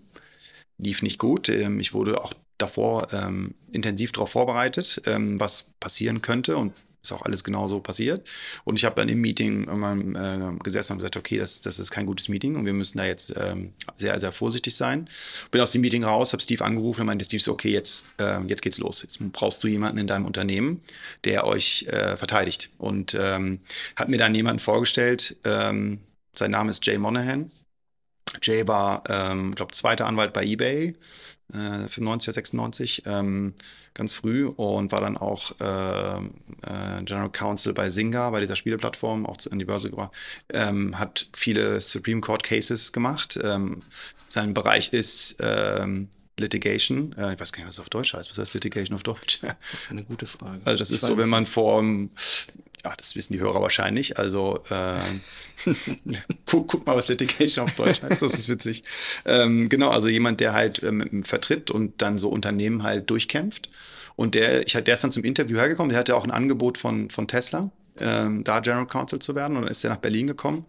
lief nicht gut. Ähm, ich wurde auch davor ähm, intensiv darauf vorbereitet, ähm, was passieren könnte. Und ist auch alles genau so passiert. Und ich habe dann im Meeting irgendwann äh, gesessen und gesagt, okay, das, das ist kein gutes Meeting und wir müssen da jetzt ähm, sehr, sehr vorsichtig sein. Bin aus dem Meeting raus, habe Steve angerufen und meinte Steve so, okay, jetzt, äh, jetzt geht's los. Jetzt brauchst du jemanden in deinem Unternehmen, der euch äh, verteidigt. Und ähm, hat mir dann jemanden vorgestellt, ähm, sein Name ist Jay Monahan. Jay war, ähm, glaube zweiter Anwalt bei eBay, äh, 95 oder 96, ähm, ganz früh und war dann auch äh, äh, General Counsel bei Zynga, bei dieser Spieleplattform, auch an die Börse gebracht. Ähm, hat viele Supreme Court Cases gemacht. Ähm, sein Bereich ist ähm, Litigation. Äh, ich weiß gar nicht, was das auf Deutsch heißt. Was heißt Litigation auf Deutsch? Das ist eine gute Frage. Also das ich ist so, wenn man vor ja, das wissen die Hörer wahrscheinlich. Also äh, guck, guck, mal, was Litigation auf Deutsch heißt. Das ist witzig. Ähm, genau, also jemand, der halt ähm, vertritt und dann so Unternehmen halt durchkämpft. Und der, ich, der ist dann zum Interview hergekommen. Der hatte auch ein Angebot von, von Tesla, ähm, da General Counsel zu werden. Und dann ist er nach Berlin gekommen.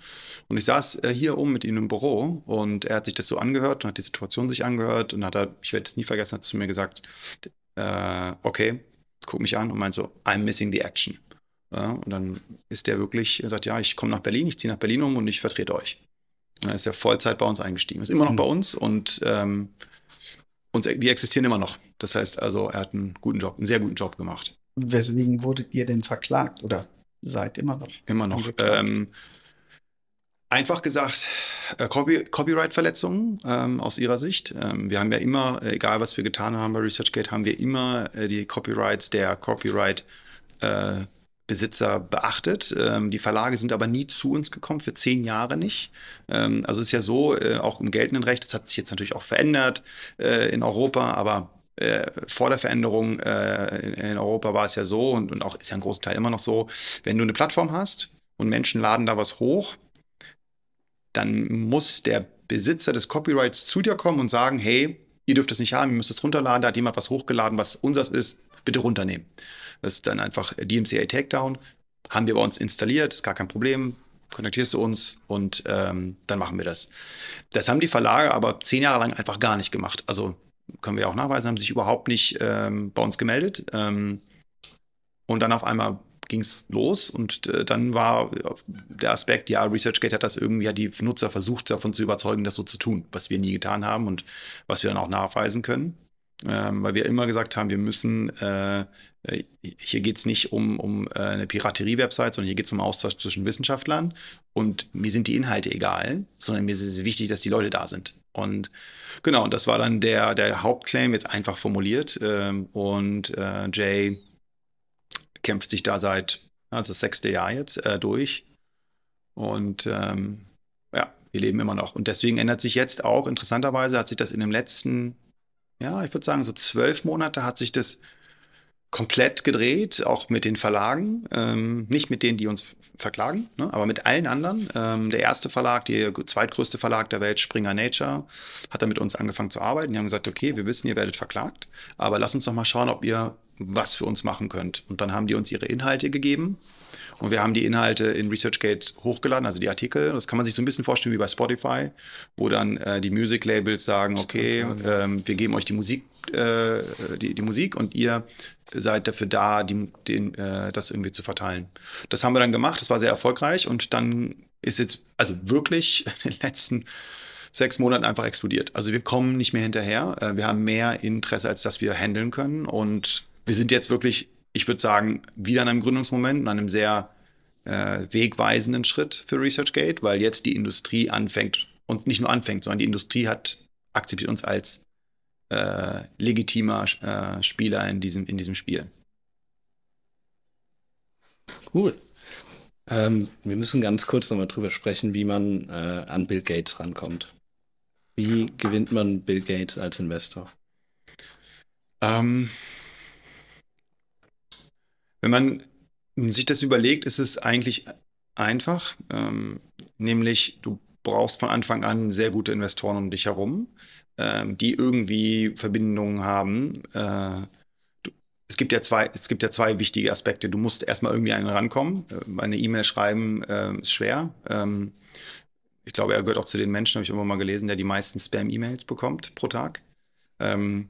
Und ich saß äh, hier oben mit ihm im Büro und er hat sich das so angehört und hat die Situation sich angehört und hat er, ich werde es nie vergessen, hat zu mir gesagt, äh, okay, guck mich an und meint so, I'm missing the action. Ja, und dann ist der wirklich, er sagt, ja, ich komme nach Berlin, ich ziehe nach Berlin um und ich vertrete euch. Dann ist er Vollzeit bei uns eingestiegen. Ist immer noch mhm. bei uns und ähm, uns, wir existieren immer noch. Das heißt also, er hat einen guten Job, einen sehr guten Job gemacht. Weswegen wurdet ihr denn verklagt oder seid immer noch? Immer noch. Ähm, einfach gesagt, äh, Copy Copyright-Verletzungen ähm, aus ihrer Sicht. Ähm, wir haben ja immer, äh, egal was wir getan haben bei ResearchGate, haben wir immer äh, die Copyrights der Copyright äh, Besitzer beachtet. Ähm, die Verlage sind aber nie zu uns gekommen, für zehn Jahre nicht. Ähm, also ist ja so, äh, auch im geltenden Recht, das hat sich jetzt natürlich auch verändert äh, in Europa, aber äh, vor der Veränderung äh, in, in, Europa war es ja so und, und auch ist ja ein großer Teil immer noch so, wenn du eine Plattform hast und Menschen laden da was hoch, dann muss der Besitzer des Copyrights zu dir kommen und sagen, hey, ihr dürft es nicht haben, ihr müsst es runterladen, da hat jemand was hochgeladen, was unseres ist, bitte runternehmen. Das ist dann einfach DMCA Takedown. Haben wir bei uns installiert, ist gar kein Problem. Kontaktierst du uns und ähm, dann machen wir das. Das haben die Verlage aber zehn Jahre lang einfach gar nicht gemacht. Also können wir auch nachweisen, haben sich überhaupt nicht ähm, bei uns gemeldet. Ähm, und dann auf einmal ging es los und äh, dann war der Aspekt, ja, ResearchGate hat das irgendwie, hat die Nutzer versucht davon zu überzeugen, das so zu tun, was wir nie getan haben und was wir dann auch nachweisen können ähm, weil wir immer gesagt haben, wir müssen, äh, äh hier geht es nicht um, um äh, eine Piraterie-Website, sondern hier geht es um Austausch zwischen Wissenschaftlern und mir sind die Inhalte egal, sondern mir ist es wichtig, dass die Leute da sind. Und genau, und das war dann der, der Hauptclaim, jetzt einfach formuliert. Ähm, und äh, Jay kämpft sich da seit also das sechste Jahr jetzt äh, durch. Und ähm, ja, wir leben immer noch. Und deswegen ändert sich jetzt auch, interessanterweise hat sich das in dem letzten ja, ich würde sagen, so zwölf Monate hat sich das komplett gedreht, auch mit den Verlagen, ähm, nicht mit denen, die uns verklagen, ne, aber mit allen anderen. Ähm, der erste Verlag, der zweitgrößte Verlag der Welt, Springer Nature, hat dann mit uns angefangen zu arbeiten. Die haben gesagt, okay, wir wissen, ihr werdet verklagt, aber lasst uns doch mal schauen, ob ihr was für uns machen könnt. Und dann haben die uns ihre Inhalte gegeben und wir haben die Inhalte in ResearchGate hochgeladen, also die Artikel. Das kann man sich so ein bisschen vorstellen wie bei Spotify, wo dann äh, die Music Labels sagen, okay, ähm, wir geben euch die Musik, äh, die, die Musik und ihr seid dafür da, die, den, äh, das irgendwie zu verteilen. Das haben wir dann gemacht, das war sehr erfolgreich und dann ist jetzt also wirklich in den letzten sechs Monaten einfach explodiert. Also wir kommen nicht mehr hinterher. Äh, wir haben mehr Interesse, als dass wir handeln können und wir sind jetzt wirklich ich würde sagen, wieder an einem Gründungsmoment, an einem sehr äh, wegweisenden Schritt für ResearchGate, weil jetzt die Industrie anfängt und nicht nur anfängt, sondern die Industrie hat akzeptiert uns als äh, legitimer äh, Spieler in diesem, in diesem Spiel. Cool. Ähm, wir müssen ganz kurz nochmal drüber sprechen, wie man äh, an Bill Gates rankommt. Wie gewinnt man Bill Gates als Investor? Ähm, wenn man sich das überlegt, ist es eigentlich einfach, ähm, nämlich du brauchst von Anfang an sehr gute Investoren um dich herum, ähm, die irgendwie Verbindungen haben. Äh, es gibt ja zwei, es gibt ja zwei wichtige Aspekte. Du musst erstmal irgendwie einen rankommen. Äh, eine E-Mail schreiben äh, ist schwer. Ähm, ich glaube, er gehört auch zu den Menschen, habe ich immer mal gelesen, der die meisten Spam-E-Mails bekommt pro Tag. Ähm,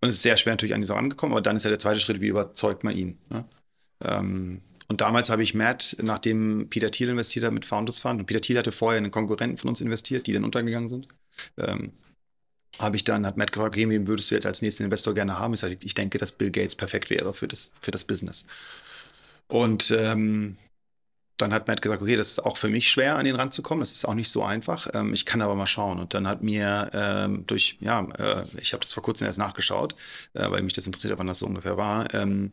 und es ist sehr schwer natürlich an die Sache angekommen, aber dann ist ja der zweite Schritt, wie überzeugt man ihn. Ne? Ähm, und damals habe ich Matt, nachdem Peter Thiel investiert hat mit Founders Fund, und Peter Thiel hatte vorher einen Konkurrenten von uns investiert, die dann untergegangen sind, ähm, habe ich dann, hat Matt gefragt, okay, wen würdest du jetzt als nächsten Investor gerne haben? Ich, sage, ich denke, dass Bill Gates perfekt wäre für das, für das Business. Und ähm, dann hat Matt gesagt, okay, das ist auch für mich schwer, an den Rand zu kommen. Das ist auch nicht so einfach. Ähm, ich kann aber mal schauen. Und dann hat mir ähm, durch, ja, äh, ich habe das vor kurzem erst nachgeschaut, äh, weil mich das interessiert, wann das so ungefähr war. Ähm,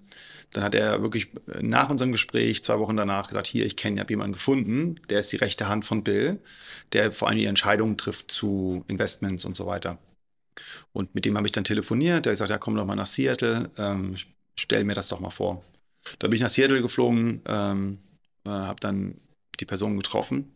dann hat er wirklich nach unserem Gespräch, zwei Wochen danach, gesagt, hier, ich kenne, ich habe jemanden gefunden, der ist die rechte Hand von Bill, der vor allem die Entscheidungen trifft zu Investments und so weiter. Und mit dem habe ich dann telefoniert. Der hat gesagt, ja, komm doch mal nach Seattle, ähm, stell mir das doch mal vor. Da bin ich nach Seattle geflogen, ähm, äh, habe dann die Person getroffen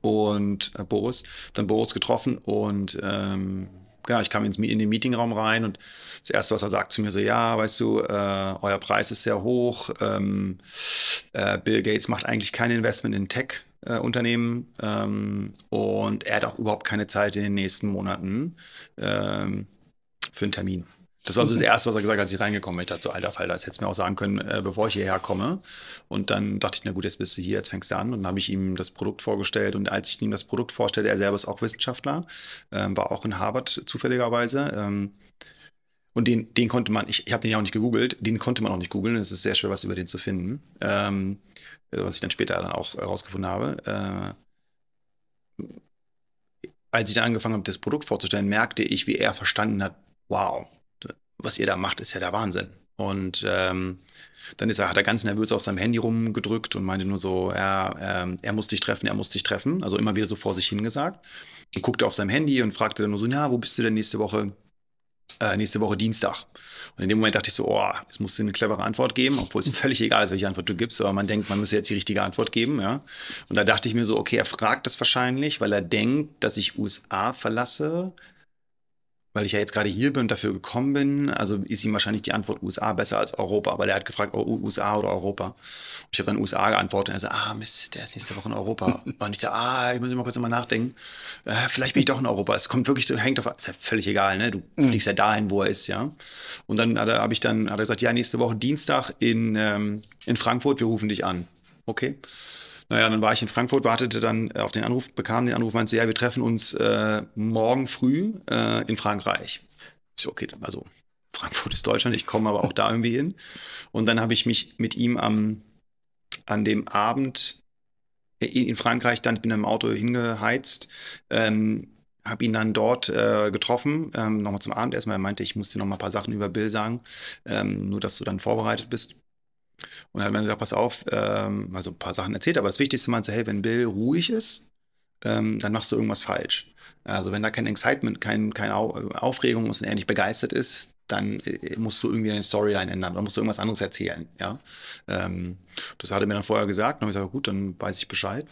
und äh, Boris, dann Boris getroffen und ähm, genau, ich kam ins, in den Meetingraum rein und das Erste, was er sagt zu mir, so, ja, weißt du, äh, euer Preis ist sehr hoch, ähm, äh, Bill Gates macht eigentlich kein Investment in Tech-Unternehmen ähm, und er hat auch überhaupt keine Zeit in den nächsten Monaten ähm, für einen Termin. Das war so das Erste, was er gesagt hat, als ich reingekommen bin. Ich dachte so, alter Fall, das hättest du mir auch sagen können, äh, bevor ich hierher komme. Und dann dachte ich, na gut, jetzt bist du hier, jetzt fängst du an. Und dann habe ich ihm das Produkt vorgestellt. Und als ich ihm das Produkt vorstellte, er selber ist auch Wissenschaftler, ähm, war auch in Harvard zufälligerweise. Ähm, und den, den konnte man, ich, ich habe den ja auch nicht gegoogelt, den konnte man auch nicht googeln. Es ist sehr schwer, was über den zu finden. Ähm, was ich dann später dann auch herausgefunden habe. Äh, als ich dann angefangen habe, das Produkt vorzustellen, merkte ich, wie er verstanden hat, wow, was ihr da macht, ist ja der Wahnsinn. Und ähm, dann ist er, hat er ganz nervös auf seinem Handy rumgedrückt und meinte nur so, er, ähm, er muss dich treffen, er muss dich treffen. Also immer wieder so vor sich hingesagt. Und guckte auf seinem Handy und fragte dann nur so, ja, wo bist du denn nächste Woche? Äh, nächste Woche Dienstag. Und in dem Moment dachte ich so, oh, jetzt musst du eine clevere Antwort geben, obwohl es völlig egal ist, welche Antwort du gibst, aber man denkt, man müsse jetzt die richtige Antwort geben, ja. Und da dachte ich mir so, okay, er fragt das wahrscheinlich, weil er denkt, dass ich USA verlasse, weil ich ja jetzt gerade hier bin und dafür gekommen bin, also ist ihm wahrscheinlich die Antwort USA besser als Europa, weil er hat gefragt, oh, USA oder Europa. Und ich habe dann USA geantwortet und er so, ah, Mist, der ist nächste Woche in Europa. und ich so, ah, ich muss mal kurz mal nachdenken. Äh, vielleicht bin ich doch in Europa. Es kommt wirklich, hängt auf, ist ja völlig egal, ne? Du mhm. fliegst ja dahin, wo er ist, ja. Und dann habe ich dann, hat er gesagt, ja, nächste Woche Dienstag in, ähm, in Frankfurt, wir rufen dich an. Okay. Naja, dann war ich in Frankfurt, wartete dann auf den Anruf, bekam den Anruf, meinte, ja, wir treffen uns äh, morgen früh äh, in Frankreich. Ich so, okay, also Frankfurt ist Deutschland, ich komme aber auch da irgendwie hin. Und dann habe ich mich mit ihm am, an dem Abend in Frankreich, dann bin ich im Auto hingeheizt, ähm, habe ihn dann dort äh, getroffen, ähm, nochmal zum Abendessen, weil er meinte, ich muss dir noch mal ein paar Sachen über Bill sagen, ähm, nur dass du dann vorbereitet bist. Und dann hat man gesagt, pass auf, ähm, also ein paar Sachen erzählt, aber das Wichtigste meinte, hey, wenn Bill ruhig ist, ähm, dann machst du irgendwas falsch. Also wenn da kein Excitement, kein, keine Aufregung ist und er nicht begeistert ist, dann äh, musst du irgendwie deine Storyline ändern oder musst du irgendwas anderes erzählen. Ja? Ähm, das hat er mir dann vorher gesagt. Dann habe ich gesagt, gut, dann weiß ich Bescheid.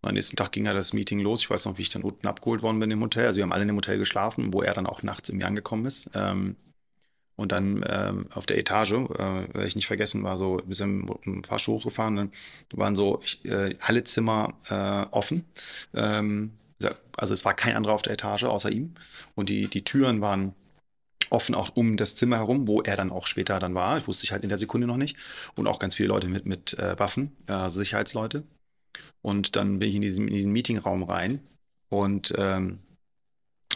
Und am nächsten Tag ging ja das Meeting los. Ich weiß noch, wie ich dann unten abgeholt worden bin im Hotel. Also wir haben alle in dem Hotel geschlafen, wo er dann auch nachts irgendwie angekommen ist. Ähm, und dann ähm, auf der Etage, äh, werde ich nicht vergessen, war so, wir sind im Fahrstuhl hochgefahren, dann waren so äh, alle Zimmer äh, offen. Ähm, also es war kein anderer auf der Etage außer ihm. Und die, die Türen waren offen auch um das Zimmer herum, wo er dann auch später dann war. Ich wusste ich halt in der Sekunde noch nicht. Und auch ganz viele Leute mit, mit äh, Waffen, also Sicherheitsleute. Und dann bin ich in diesen, in diesen Meetingraum rein und ähm,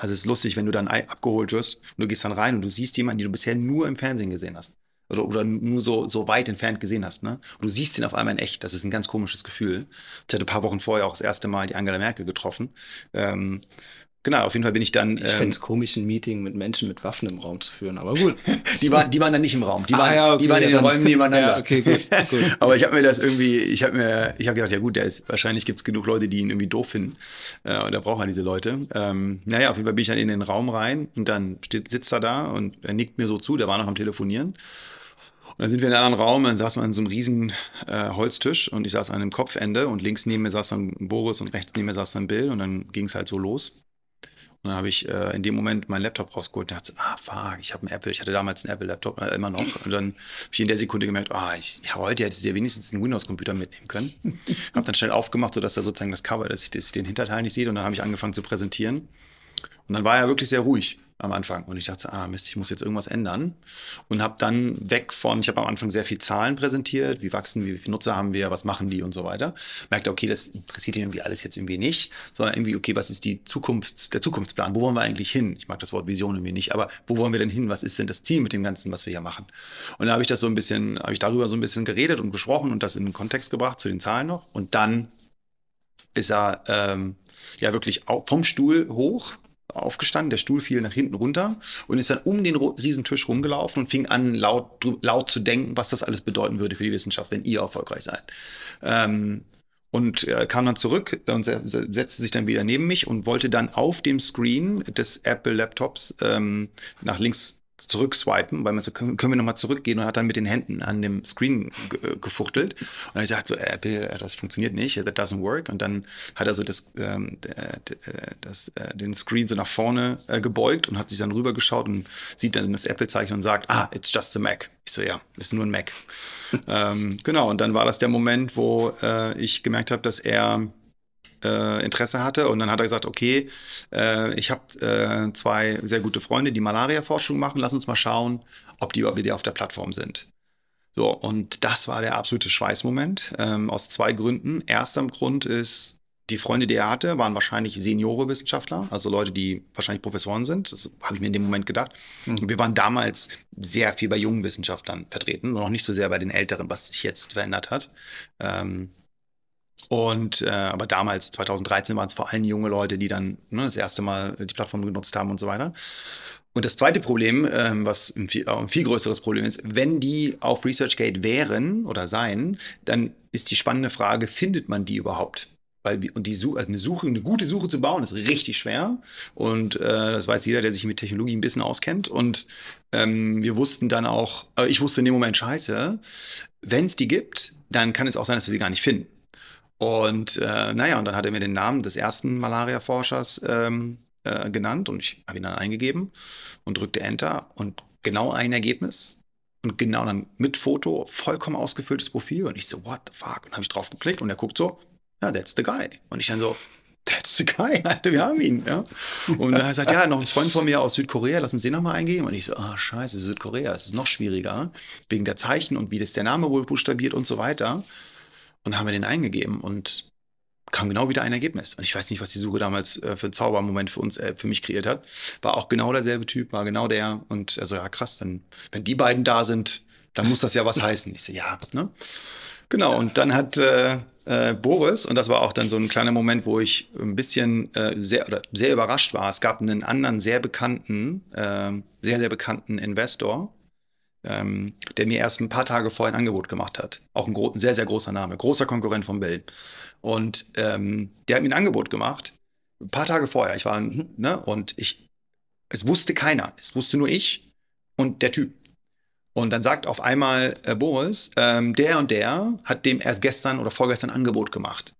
also es ist lustig, wenn du dann abgeholt wirst du gehst dann rein und du siehst jemanden, den du bisher nur im Fernsehen gesehen hast. Oder, oder nur so, so weit entfernt gesehen hast. Ne? Und du siehst ihn auf einmal in echt. Das ist ein ganz komisches Gefühl. Ich hatte ein paar Wochen vorher auch das erste Mal die Angela Merkel getroffen. Ähm, Genau, auf jeden Fall bin ich dann. Ich ähm, fände es komisch, ein Meeting mit Menschen mit Waffen im Raum zu führen, aber gut. die, waren, die waren dann nicht im Raum, die waren, ah, ja, okay, die waren in den Räumen nebeneinander. Ja, okay, gut, gut. aber ich habe mir das irgendwie, ich habe mir, ich habe gedacht, ja gut, der ist, wahrscheinlich gibt es genug Leute, die ihn irgendwie doof finden. Äh, und da braucht man diese Leute. Ähm, naja, auf jeden Fall bin ich dann in den Raum rein und dann steht, sitzt er da und er nickt mir so zu, der war noch am Telefonieren. Und dann sind wir in einem anderen Raum, dann saß man an so einem riesen äh, Holztisch und ich saß an einem Kopfende und links neben mir saß dann Boris und rechts neben mir saß dann Bill und dann ging es halt so los. Und dann habe ich äh, in dem Moment meinen Laptop rausgeholt und dachte, ah, fuck, ich habe einen Apple. Ich hatte damals einen Apple-Laptop, äh, immer noch. Und dann habe ich in der Sekunde gemerkt, ah, ich, ja, heute hätte ich dir wenigstens einen Windows-Computer mitnehmen können. habe dann schnell aufgemacht, sodass da sozusagen das Cover, dass ich, dass ich den Hinterteil nicht sehe. Und dann habe ich angefangen zu präsentieren. Und dann war er wirklich sehr ruhig am Anfang. Und ich dachte, ah Mist, ich muss jetzt irgendwas ändern. Und habe dann weg von, ich habe am Anfang sehr viel Zahlen präsentiert, wie wachsen wir, wie viele Nutzer haben wir, was machen die und so weiter. Merkte, okay, das interessiert irgendwie alles jetzt irgendwie nicht, sondern irgendwie, okay, was ist die Zukunft, der Zukunftsplan? Wo wollen wir eigentlich hin? Ich mag das Wort Vision irgendwie nicht, aber wo wollen wir denn hin? Was ist denn das Ziel mit dem Ganzen, was wir hier machen? Und da habe ich das so ein bisschen, habe ich darüber so ein bisschen geredet und gesprochen und das in den Kontext gebracht zu den Zahlen noch. Und dann ist er ähm, ja wirklich vom Stuhl hoch aufgestanden, der Stuhl fiel nach hinten runter und ist dann um den Riesentisch rumgelaufen und fing an, laut, laut zu denken, was das alles bedeuten würde für die Wissenschaft, wenn ihr erfolgreich seid. Ähm, und er kam dann zurück und setzte sich dann wieder neben mich und wollte dann auf dem Screen des Apple Laptops ähm, nach links zurückswipen, weil man so, können, können wir nochmal zurückgehen und hat dann mit den Händen an dem Screen äh, gefuchtelt. Und er sagt so, äh, Bill, äh, das funktioniert nicht, that doesn't work. Und dann hat er so das, ähm, das, äh, den Screen so nach vorne äh, gebeugt und hat sich dann rübergeschaut und sieht dann das Apple-Zeichen und sagt, ah, it's just a Mac. Ich so, ja, ist nur ein Mac. ähm, genau, und dann war das der Moment, wo äh, ich gemerkt habe, dass er äh, Interesse hatte. Und dann hat er gesagt, okay, äh, ich habe äh, zwei sehr gute Freunde, die Malaria-Forschung machen. Lass uns mal schauen, ob die wieder auf der Plattform sind. So, und das war der absolute Schweißmoment ähm, aus zwei Gründen. Erster Grund ist, die Freunde, die er hatte, waren wahrscheinlich Seniore-Wissenschaftler, also Leute, die wahrscheinlich Professoren sind. Das habe ich mir in dem Moment gedacht. Mhm. Wir waren damals sehr viel bei jungen Wissenschaftlern vertreten, noch nicht so sehr bei den Älteren, was sich jetzt verändert hat. Ähm, und äh, aber damals, 2013, waren es vor allem junge Leute, die dann ne, das erste Mal die Plattform genutzt haben und so weiter. Und das zweite Problem, ähm, was ein viel, ein viel, größeres Problem ist, wenn die auf ResearchGate wären oder seien, dann ist die spannende Frage, findet man die überhaupt? Weil, und die Suche, also eine Suche, eine gute Suche zu bauen, ist richtig schwer. Und äh, das weiß jeder, der sich mit Technologie ein bisschen auskennt. Und ähm, wir wussten dann auch, äh, ich wusste in dem Moment, scheiße, wenn es die gibt, dann kann es auch sein, dass wir sie gar nicht finden. Und äh, naja, und dann hat er mir den Namen des ersten Malaria-Forschers ähm, äh, genannt und ich habe ihn dann eingegeben und drückte Enter und genau ein Ergebnis und genau dann mit Foto, vollkommen ausgefülltes Profil und ich so, what the fuck? Und habe ich drauf geklickt und er guckt so, ja, that's the guy. Und ich dann so, that's the guy, Alter, wir haben ihn. Ja? Und er sagt, ja, noch ein Freund von mir aus Südkorea, lass uns den nochmal eingeben. Und ich so, ah, oh, scheiße, Südkorea, es ist noch schwieriger, wegen der Zeichen und wie das der Name wohl buchstabiert und so weiter. Und haben wir den eingegeben und kam genau wieder ein Ergebnis. Und ich weiß nicht, was die Suche damals äh, für einen Zaubermoment für uns, äh, für mich kreiert hat. War auch genau derselbe Typ, war genau der. Und er so, ja krass, dann, wenn die beiden da sind, dann muss das ja was heißen. Ich so, ja, ne? Genau, und dann hat äh, äh, Boris, und das war auch dann so ein kleiner Moment, wo ich ein bisschen äh, sehr, oder sehr überrascht war. Es gab einen anderen sehr bekannten, äh, sehr, sehr bekannten Investor, ähm, der mir erst ein paar Tage vorher ein Angebot gemacht hat. Auch ein, ein sehr, sehr großer Name, großer Konkurrent von Bill. Und ähm, der hat mir ein Angebot gemacht, ein paar Tage vorher. Ich war, ne, und ich, es wusste keiner. Es wusste nur ich und der Typ. Und dann sagt auf einmal äh, Boris, ähm, der und der hat dem erst gestern oder vorgestern Angebot gemacht.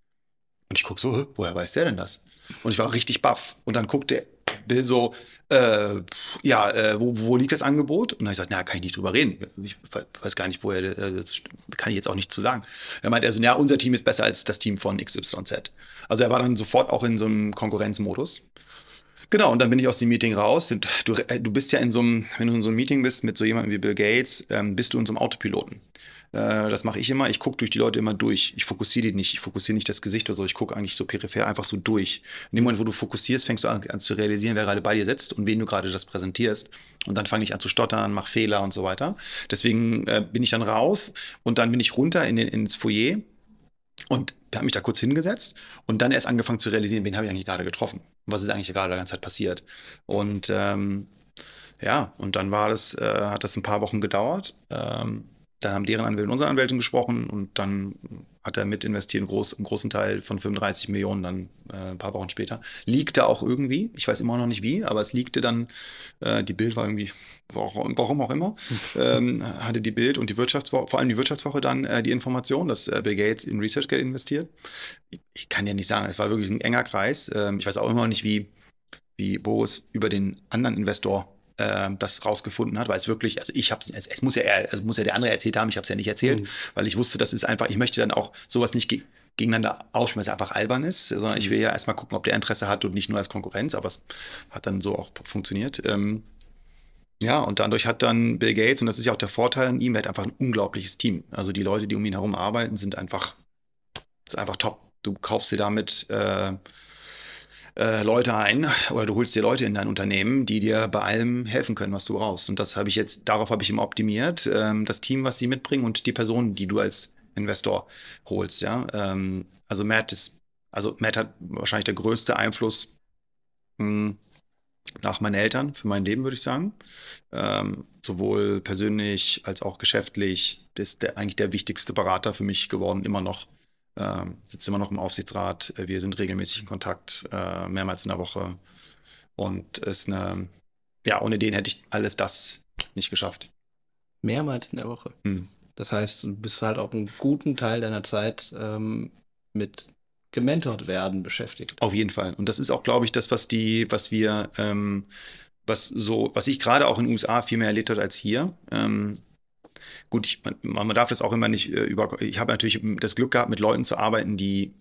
Und ich gucke so, woher weiß der denn das? Und ich war richtig baff. Und dann guckte Bill so, äh, ja, äh, wo, wo, liegt das Angebot? Und dann habe ich gesagt, na, kann ich nicht drüber reden. Ich weiß gar nicht, woher, äh, das kann ich jetzt auch nicht zu sagen. Er meinte also, ja, unser Team ist besser als das Team von XYZ. Also er war dann sofort auch in so einem Konkurrenzmodus. Genau, und dann bin ich aus dem Meeting raus. Du, äh, du bist ja in so einem, wenn du in so einem Meeting bist mit so jemandem wie Bill Gates, ähm, bist du in so einem Autopiloten. Äh, das mache ich immer. Ich gucke durch die Leute immer durch. Ich fokussiere die nicht. Ich fokussiere nicht das Gesicht oder so. Ich gucke eigentlich so peripher einfach so durch. In dem Moment, wo du fokussierst, fängst du an, an zu realisieren, wer gerade bei dir sitzt und wen du gerade das präsentierst. Und dann fange ich an zu stottern, mache Fehler und so weiter. Deswegen äh, bin ich dann raus und dann bin ich runter in den, ins Foyer und habe mich da kurz hingesetzt und dann erst angefangen zu realisieren, wen habe ich eigentlich gerade getroffen? Was ist eigentlich gerade die ganze Zeit passiert? Und ähm, ja, und dann war das, äh, hat das ein paar Wochen gedauert. Ähm, dann haben deren Anwälte und unsere Anwältin gesprochen und dann hat er mit investiert, einen, groß, einen großen Teil von 35 Millionen dann äh, ein paar Wochen später. Liegte auch irgendwie, ich weiß immer noch nicht wie, aber es liegte dann, äh, die Bild war irgendwie, warum auch immer, ähm, hatte die Bild und die Wirtschaftswoche, vor allem die Wirtschaftswoche dann äh, die Information, dass äh, Bill Gates in ResearchGate investiert. Ich, ich, kann ja nicht sagen, es war wirklich ein enger Kreis. Ähm, ich weiß auch immer noch nicht, wie, wie Boris über den anderen Investor äh, das rausgefunden hat, weil es wirklich, also ich habe es, es muss ja er, also muss ja der andere erzählt haben, ich habe es ja nicht erzählt, mhm. weil ich wusste, das ist einfach, ich möchte dann auch sowas nicht ge gegeneinander ausspielen, weil es einfach albern ist, sondern ich will ja erstmal gucken, ob der Interesse hat und nicht nur als Konkurrenz, aber es hat dann so auch funktioniert. Ähm, ja, und dadurch hat dann Bill Gates, und das ist ja auch der Vorteil an ihm, er hat einfach ein unglaubliches Team. Also die Leute, die um ihn herum arbeiten, sind einfach, sind einfach top. Du kaufst dir damit äh, äh, Leute ein oder du holst dir Leute in dein Unternehmen, die dir bei allem helfen können, was du brauchst. Und das habe ich jetzt, darauf habe ich immer optimiert. Ähm, das Team, was sie mitbringen und die Personen, die du als Investor holst. Ja? Ähm, also Matt ist, also Matt hat wahrscheinlich der größte Einfluss mh, hm, nach meinen Eltern für mein Leben, würde ich sagen. Ähm, sowohl persönlich als auch geschäftlich ist der eigentlich der wichtigste Berater für mich geworden, immer noch ähm, sitzt immer noch im Aufsichtsrat. Wir sind regelmäßig in Kontakt, äh, mehrmals in der Woche. Und ist eine, ja, ohne den hätte ich alles das nicht geschafft. Mehrmals in der Woche. Hm. Das heißt, du bist halt auch einen guten Teil deiner Zeit ähm, mit gementort werden beschäftigt. Auf jeden Fall. Und das ist auch, glaube ich, das, was die, was wir, ähm, was so, was ich gerade auch in den USA viel mehr erlebt habe als hier. Ähm, gut, ich, man, man, darf das auch immer nicht äh, über. Ich habe natürlich das Glück gehabt, mit Leuten zu arbeiten, die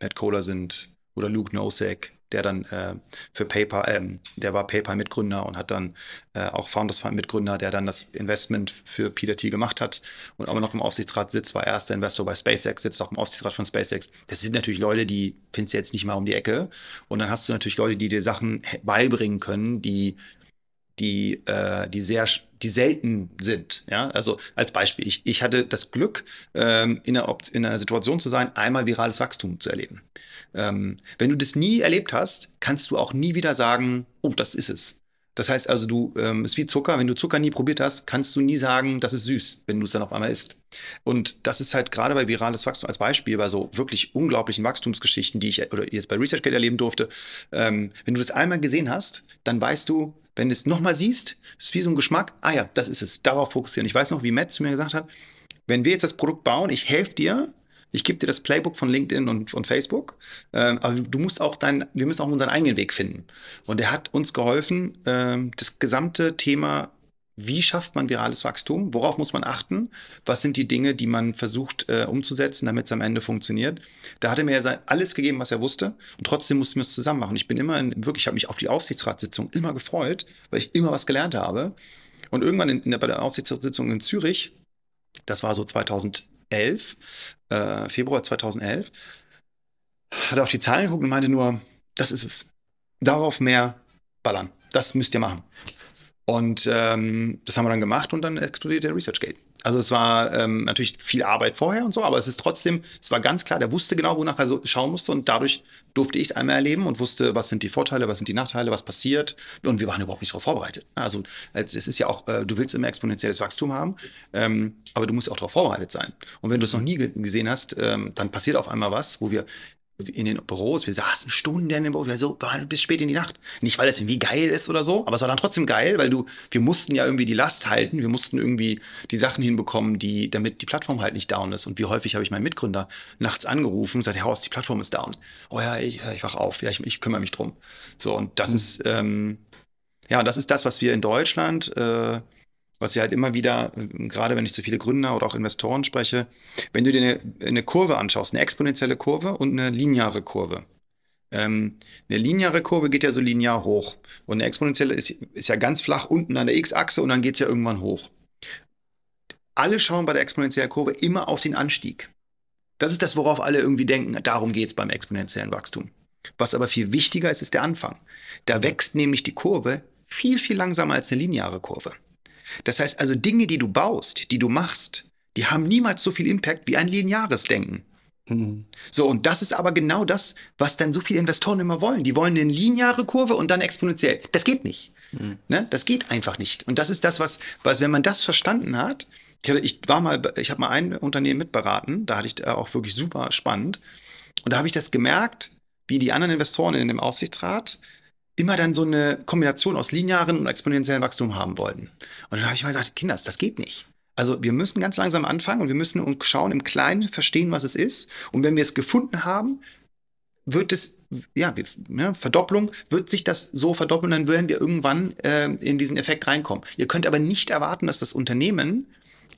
Matt Kohler sind oder Luke Nosek, der dann äh, für PayPal, ähm, der war PayPal-Mitgründer und hat dann äh, auch Founders Fund-Mitgründer, der dann das Investment für Peter T gemacht hat und aber noch im Aufsichtsrat sitzt, war erster Investor bei SpaceX, sitzt auch im Aufsichtsrat von SpaceX. Das sind natürlich Leute, die findest du jetzt nicht mal um die Ecke. Und dann hast du natürlich Leute, die dir Sachen beibringen können, die die, äh, die sehr, die selten sind. Ja, also als Beispiel, ich, ich hatte das Glück, ähm, in, einer in einer Situation zu sein, einmal virales Wachstum zu erleben. Ähm, wenn du das nie erlebt hast, kannst du auch nie wieder sagen, oh, das ist es. Das heißt also, du ähm, ist wie Zucker. Wenn du Zucker nie probiert hast, kannst du nie sagen, das ist süß, wenn du es dann auf einmal isst. Und das ist halt gerade bei virales Wachstum als Beispiel bei so wirklich unglaublichen Wachstumsgeschichten, die ich oder jetzt bei ResearchGate erleben durfte. Ähm, wenn du das einmal gesehen hast, dann weißt du, wenn du es nochmal siehst, ist wie so ein Geschmack. Ah ja, das ist es. Darauf fokussieren. Ich weiß noch, wie Matt zu mir gesagt hat, wenn wir jetzt das Produkt bauen, ich helfe dir, ich gebe dir das Playbook von LinkedIn und, und Facebook, ähm, aber du musst auch dein, wir müssen auch unseren eigenen Weg finden. Und er hat uns geholfen, ähm, das gesamte Thema wie schafft man virales Wachstum? Worauf muss man achten? Was sind die Dinge, die man versucht äh, umzusetzen, damit es am Ende funktioniert? Da hat er mir ja alles gegeben, was er wusste. Und trotzdem mussten wir es zusammen machen. Ich bin immer, in, wirklich, ich habe mich auf die Aufsichtsratssitzung immer gefreut, weil ich immer was gelernt habe. Und irgendwann in, in der, bei der Aufsichtsratssitzung in Zürich, das war so 2011, äh, Februar 2011, hat er auf die Zahlen geguckt und meinte nur, das ist es. Darauf mehr ballern. Das müsst ihr machen. Und ähm, das haben wir dann gemacht und dann explodiert der ResearchGate. Also es war ähm, natürlich viel Arbeit vorher und so, aber es ist trotzdem, es war ganz klar, der wusste genau, wonach er so schauen musste und dadurch durfte ich es einmal erleben und wusste, was sind die Vorteile, was sind die Nachteile, was passiert und wir waren überhaupt nicht darauf vorbereitet. Also es ist ja auch, äh, du willst immer exponentielles Wachstum haben, ähm, aber du musst auch darauf vorbereitet sein. Und wenn du es noch nie gesehen hast, ähm, dann passiert auf einmal was, wo wir in den Büros, wir saßen Stunden in den Büros, wir so bis spät in die Nacht. Nicht, weil es irgendwie geil ist oder so, aber es war dann trotzdem geil, weil du, wir mussten ja irgendwie die Last halten, wir mussten irgendwie die Sachen hinbekommen, die, damit die Plattform halt nicht down ist. Und wie häufig habe ich meinen Mitgründer nachts angerufen und gesagt, Herr Horst, die Plattform ist down. Oh ja, ich, ich wach auf, ja, ich, ich kümmere mich drum. So, und das mhm. ist, ähm, ja, das ist das, was wir in Deutschland äh, was wir halt immer wieder, äh, gerade wenn ich zu viele Gründer oder auch Investoren spreche, wenn du dir eine, eine Kurve anschaust, eine exponentielle Kurve und eine lineare Kurve. Ähm, eine lineare Kurve geht ja so linear hoch und eine exponentielle ist, ist ja ganz flach unten an der X-Achse und dann geht es ja irgendwann hoch. Alle schauen bei der exponentiellen Kurve immer auf den Anstieg. Das ist das, worauf alle irgendwie denken. Darum geht es beim exponentiellen Wachstum. Was aber viel wichtiger ist, ist der Anfang. Da wächst nämlich die Kurve viel, viel langsamer als eine lineare Kurve. Das heißt also, Dinge, die du baust, die du machst, die haben niemals so viel Impact wie ein lineares Denken. Mhm. So, und das ist aber genau das, was dann so viele Investoren immer wollen. Die wollen eine lineare Kurve und dann exponentiell. Das geht nicht. Mhm. Ne? Das geht einfach nicht. Und das ist das, was, was wenn man das verstanden hat, ich, hatte, ich war mal, ich habe mal ein Unternehmen mitberaten, da hatte ich auch wirklich super spannend. Und da habe ich das gemerkt, wie die anderen Investoren in dem Aufsichtsrat immer dann so eine Kombination aus linearen und exponentiellen Wachstum haben wollten. Und dann habe ich mal gesagt, Kinders, das geht nicht. Also wir müssen ganz langsam anfangen und wir müssen uns schauen, im Kleinen verstehen, was es ist. Und wenn wir es gefunden haben, wird es, ja, wir, ja, Verdopplung, wird sich das so verdoppeln, dann werden wir irgendwann äh, in diesen Effekt reinkommen. Ihr könnt aber nicht erwarten, dass das Unternehmen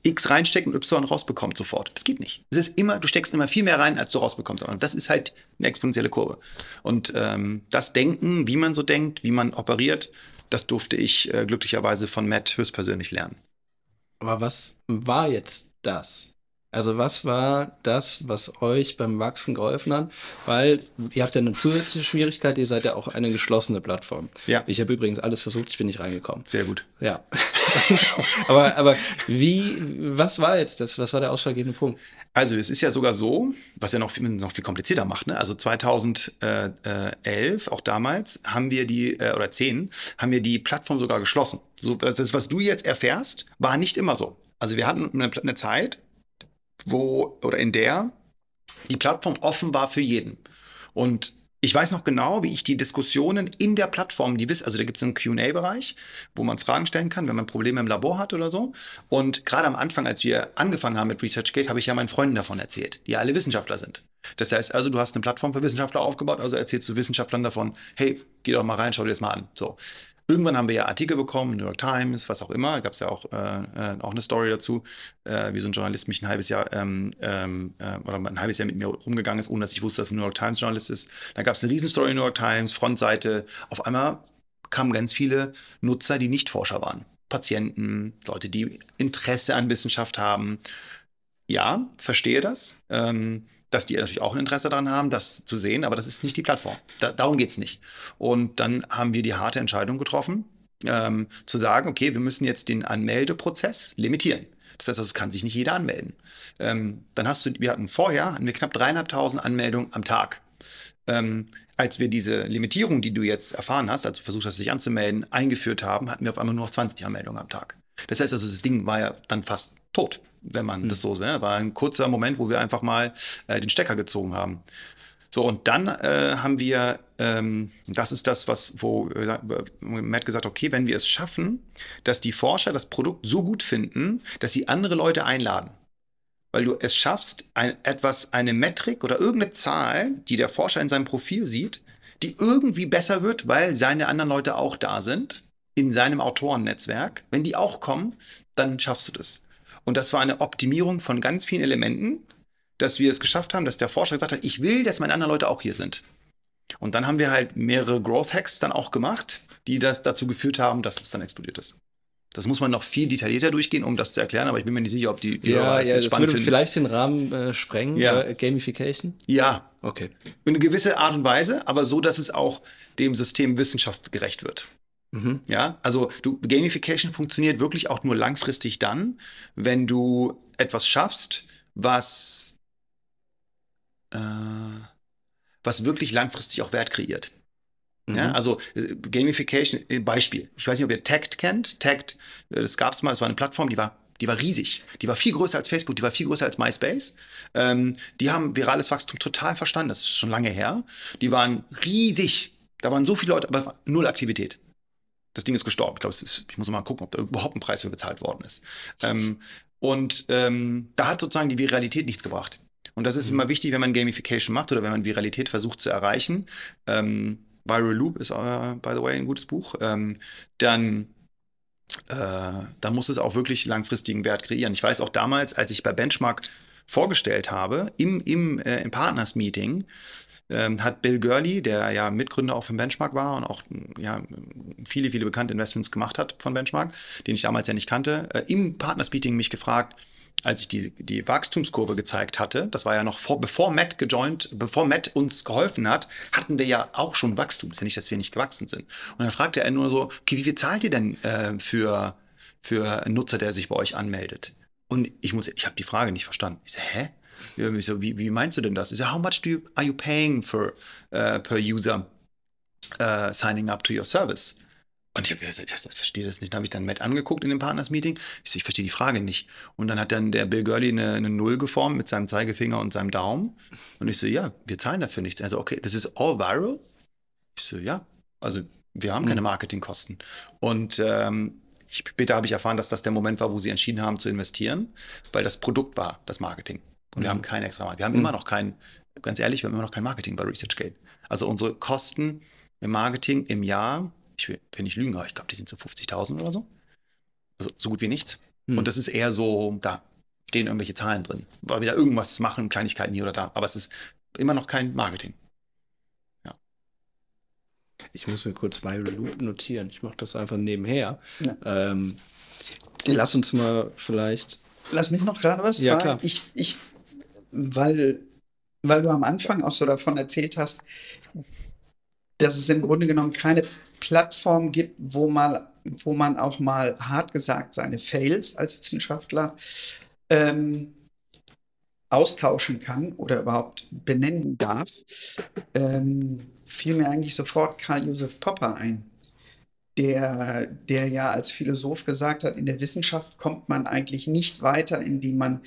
X reinsteckt und Y rausbekommt sofort. Das geht nicht. Es ist immer, du steckst immer viel mehr rein, als du rausbekommst. Und das ist halt eine exponentielle Kurve. Und ähm, das Denken, wie man so denkt, wie man operiert, das durfte ich äh, glücklicherweise von Matt höchstpersönlich lernen. Aber was war jetzt das? Also was war das, was euch beim Wachsen geholfen hat? Weil ihr habt ja eine zusätzliche Schwierigkeit, ihr seid ja auch eine geschlossene Plattform. Ja. Ich habe übrigens alles versucht, ich bin nicht reingekommen. Sehr gut. Ja. aber, aber wie, was war jetzt das? Was war der ausschlaggebende Punkt? Also es ist ja sogar so, was ja noch viel, noch viel komplizierter macht. Ne? Also 2011, auch damals, haben wir die, äh, oder 10, haben wir die Plattform sogar geschlossen. So, das, was du jetzt erfährst, war nicht immer so. Also wir hatten eine, eine Zeit, wo oder in der die Plattform offen war für jeden. Und ich weiß noch genau, wie ich die Diskussionen in der Plattform, die wissen, also da gibt es einen QA-Bereich, wo man Fragen stellen kann, wenn man Probleme im Labor hat oder so. Und gerade am Anfang, als wir angefangen haben mit ResearchGate, habe ich ja meinen Freunden davon erzählt, die alle Wissenschaftler sind. Das heißt also, du hast eine Plattform für Wissenschaftler aufgebaut, also erzählst du Wissenschaftlern davon, hey, geh doch mal rein, schau dir das mal an. So. Irgendwann haben wir ja Artikel bekommen, New York Times, was auch immer. Gab es ja auch, äh, auch eine Story dazu, äh, wie so ein Journalist mich ein halbes Jahr ähm, ähm, äh, oder ein halbes Jahr mit mir rumgegangen ist, ohne dass ich wusste, dass ein New York Times Journalist ist. Dann gab es eine Riesenstory in New York Times, Frontseite. Auf einmal kamen ganz viele Nutzer, die nicht Forscher waren. Patienten, Leute, die Interesse an Wissenschaft haben. Ja, verstehe das. Ähm, dass die natürlich auch ein Interesse daran haben, das zu sehen, aber das ist nicht die Plattform. Da, darum geht es nicht. Und dann haben wir die harte Entscheidung getroffen, ähm, zu sagen, okay, wir müssen jetzt den Anmeldeprozess limitieren. Das heißt, also, es kann sich nicht jeder anmelden. Ähm, dann hast du, wir hatten vorher hatten wir knapp dreieinhalbtausend Anmeldungen am Tag. Ähm, als wir diese Limitierung, die du jetzt erfahren hast, als du versucht hast, dich anzumelden, eingeführt haben, hatten wir auf einmal nur noch 20 Anmeldungen am Tag. Das heißt also, das Ding war ja dann fast tot wenn man mhm. das so, ne? war ein kurzer Moment, wo wir einfach mal äh, den Stecker gezogen haben. So, und dann äh, haben wir, ähm, das ist das, was, wo äh, Matt gesagt hat, okay, wenn wir es schaffen, dass die Forscher das Produkt so gut finden, dass sie andere Leute einladen. Weil du es schaffst, ein, etwas, eine Metrik oder irgendeine Zahl, die der Forscher in seinem Profil sieht, die irgendwie besser wird, weil seine anderen Leute auch da sind, in seinem Autorennetzwerk. Wenn die auch kommen, dann schaffst du das. Und das war eine Optimierung von ganz vielen Elementen, dass wir es geschafft haben, dass der Forscher gesagt hat, ich will, dass meine anderen Leute auch hier sind. Und dann haben wir halt mehrere Growth Hacks dann auch gemacht, die das dazu geführt haben, dass es dann explodiert ist. Das muss man noch viel detaillierter durchgehen, um das zu erklären, aber ich bin mir nicht sicher, ob die ja, ja, das spannend würde vielleicht den Rahmen äh, sprengen, ja. äh, Gamification? Ja. Okay. In eine gewisse Art und Weise, aber so, dass es auch dem System Wissenschaft gerecht wird. Mhm. Ja, also du, Gamification funktioniert wirklich auch nur langfristig dann, wenn du etwas schaffst, was, äh, was wirklich langfristig auch Wert kreiert. Mhm. Ja, also äh, Gamification, äh, Beispiel. Ich weiß nicht, ob ihr Tagged kennt. Tagged, äh, das gab es mal, das war eine Plattform, die war die war riesig. Die war viel größer als Facebook, die war viel größer als MySpace. Ähm, die haben virales Wachstum total verstanden, das ist schon lange her. Die waren riesig. Da waren so viele Leute, aber null Aktivität das Ding ist gestorben. Ich glaube, ich muss mal gucken, ob da überhaupt ein Preis für bezahlt worden ist. Ähm, und ähm, da hat sozusagen die Viralität nichts gebracht. Und das ist mhm. immer wichtig, wenn man Gamification macht oder wenn man Viralität versucht zu erreichen. Ähm, Viral Loop ist, uh, by the way, ein gutes Buch. Ähm, dann äh, da muss es auch wirklich langfristigen Wert kreieren. Ich weiß auch damals, als ich bei Benchmark vorgestellt habe, im, im, äh, im Partners-Meeting, ähm, hat Bill Gurley, der ja Mitgründer auch von Benchmark war und auch ja, viele, viele bekannte Investments gemacht hat von Benchmark, den ich damals ja nicht kannte, äh, im Partners-Meeting mich gefragt, als ich die, die Wachstumskurve gezeigt hatte, das war ja noch vor, bevor Matt gejoint, bevor Matt uns geholfen hat, hatten wir ja auch schon Wachstum. Ist ja nicht, dass wir nicht gewachsen sind. Und dann fragte er nur so, okay, wie viel zahlt ihr denn äh, für, für einen Nutzer, der sich bei euch anmeldet? Und ich muss, ich habe die Frage nicht verstanden. Ich so, hä? Ich so, wie, wie meinst du denn das? Ich so, how much do you, are you paying for, uh, per user uh, signing up to your service? Und ich habe gesagt, ich verstehe das nicht. Da habe ich dann Matt angeguckt in dem Partners-Meeting. Ich so, ich verstehe die Frage nicht. Und dann hat dann der Bill Gurley eine, eine, Null geformt mit seinem Zeigefinger und seinem Daumen. Und ich so, ja, wir zahlen dafür nichts. Also, okay, das ist all viral? Ich so, ja. Also, wir haben keine mhm. Marketingkosten. Und ähm, später habe ich erfahren, dass das der Moment war, wo sie entschieden haben zu investieren, weil das Produkt war, das Marketing. Und wir haben kein extra Marketing. Wir haben mhm. immer noch kein, ganz ehrlich, wir haben immer noch kein Marketing bei ResearchGate. Also unsere Kosten im Marketing im Jahr, ich will, wenn ich lügen, aber ich glaube, die sind so 50.000 oder so. Also so gut wie nichts. Mhm. Und das ist eher so, da stehen irgendwelche Zahlen drin, weil wir da irgendwas machen, Kleinigkeiten hier oder da. Aber es ist immer noch kein Marketing. Ja. Ich muss mir kurz Viral Loop notieren. Ich mache das einfach nebenher. Ja. Ähm, lass uns mal vielleicht. Lass mich noch gerade was ja, fragen. Klar. Ich, ich weil, weil du am Anfang auch so davon erzählt hast, dass es im Grunde genommen keine Plattform gibt, wo, mal, wo man auch mal hart gesagt seine Fails als Wissenschaftler ähm, austauschen kann oder überhaupt benennen darf, ähm, fiel mir eigentlich sofort Karl Josef Popper ein, der, der ja als Philosoph gesagt hat, in der Wissenschaft kommt man eigentlich nicht weiter, indem man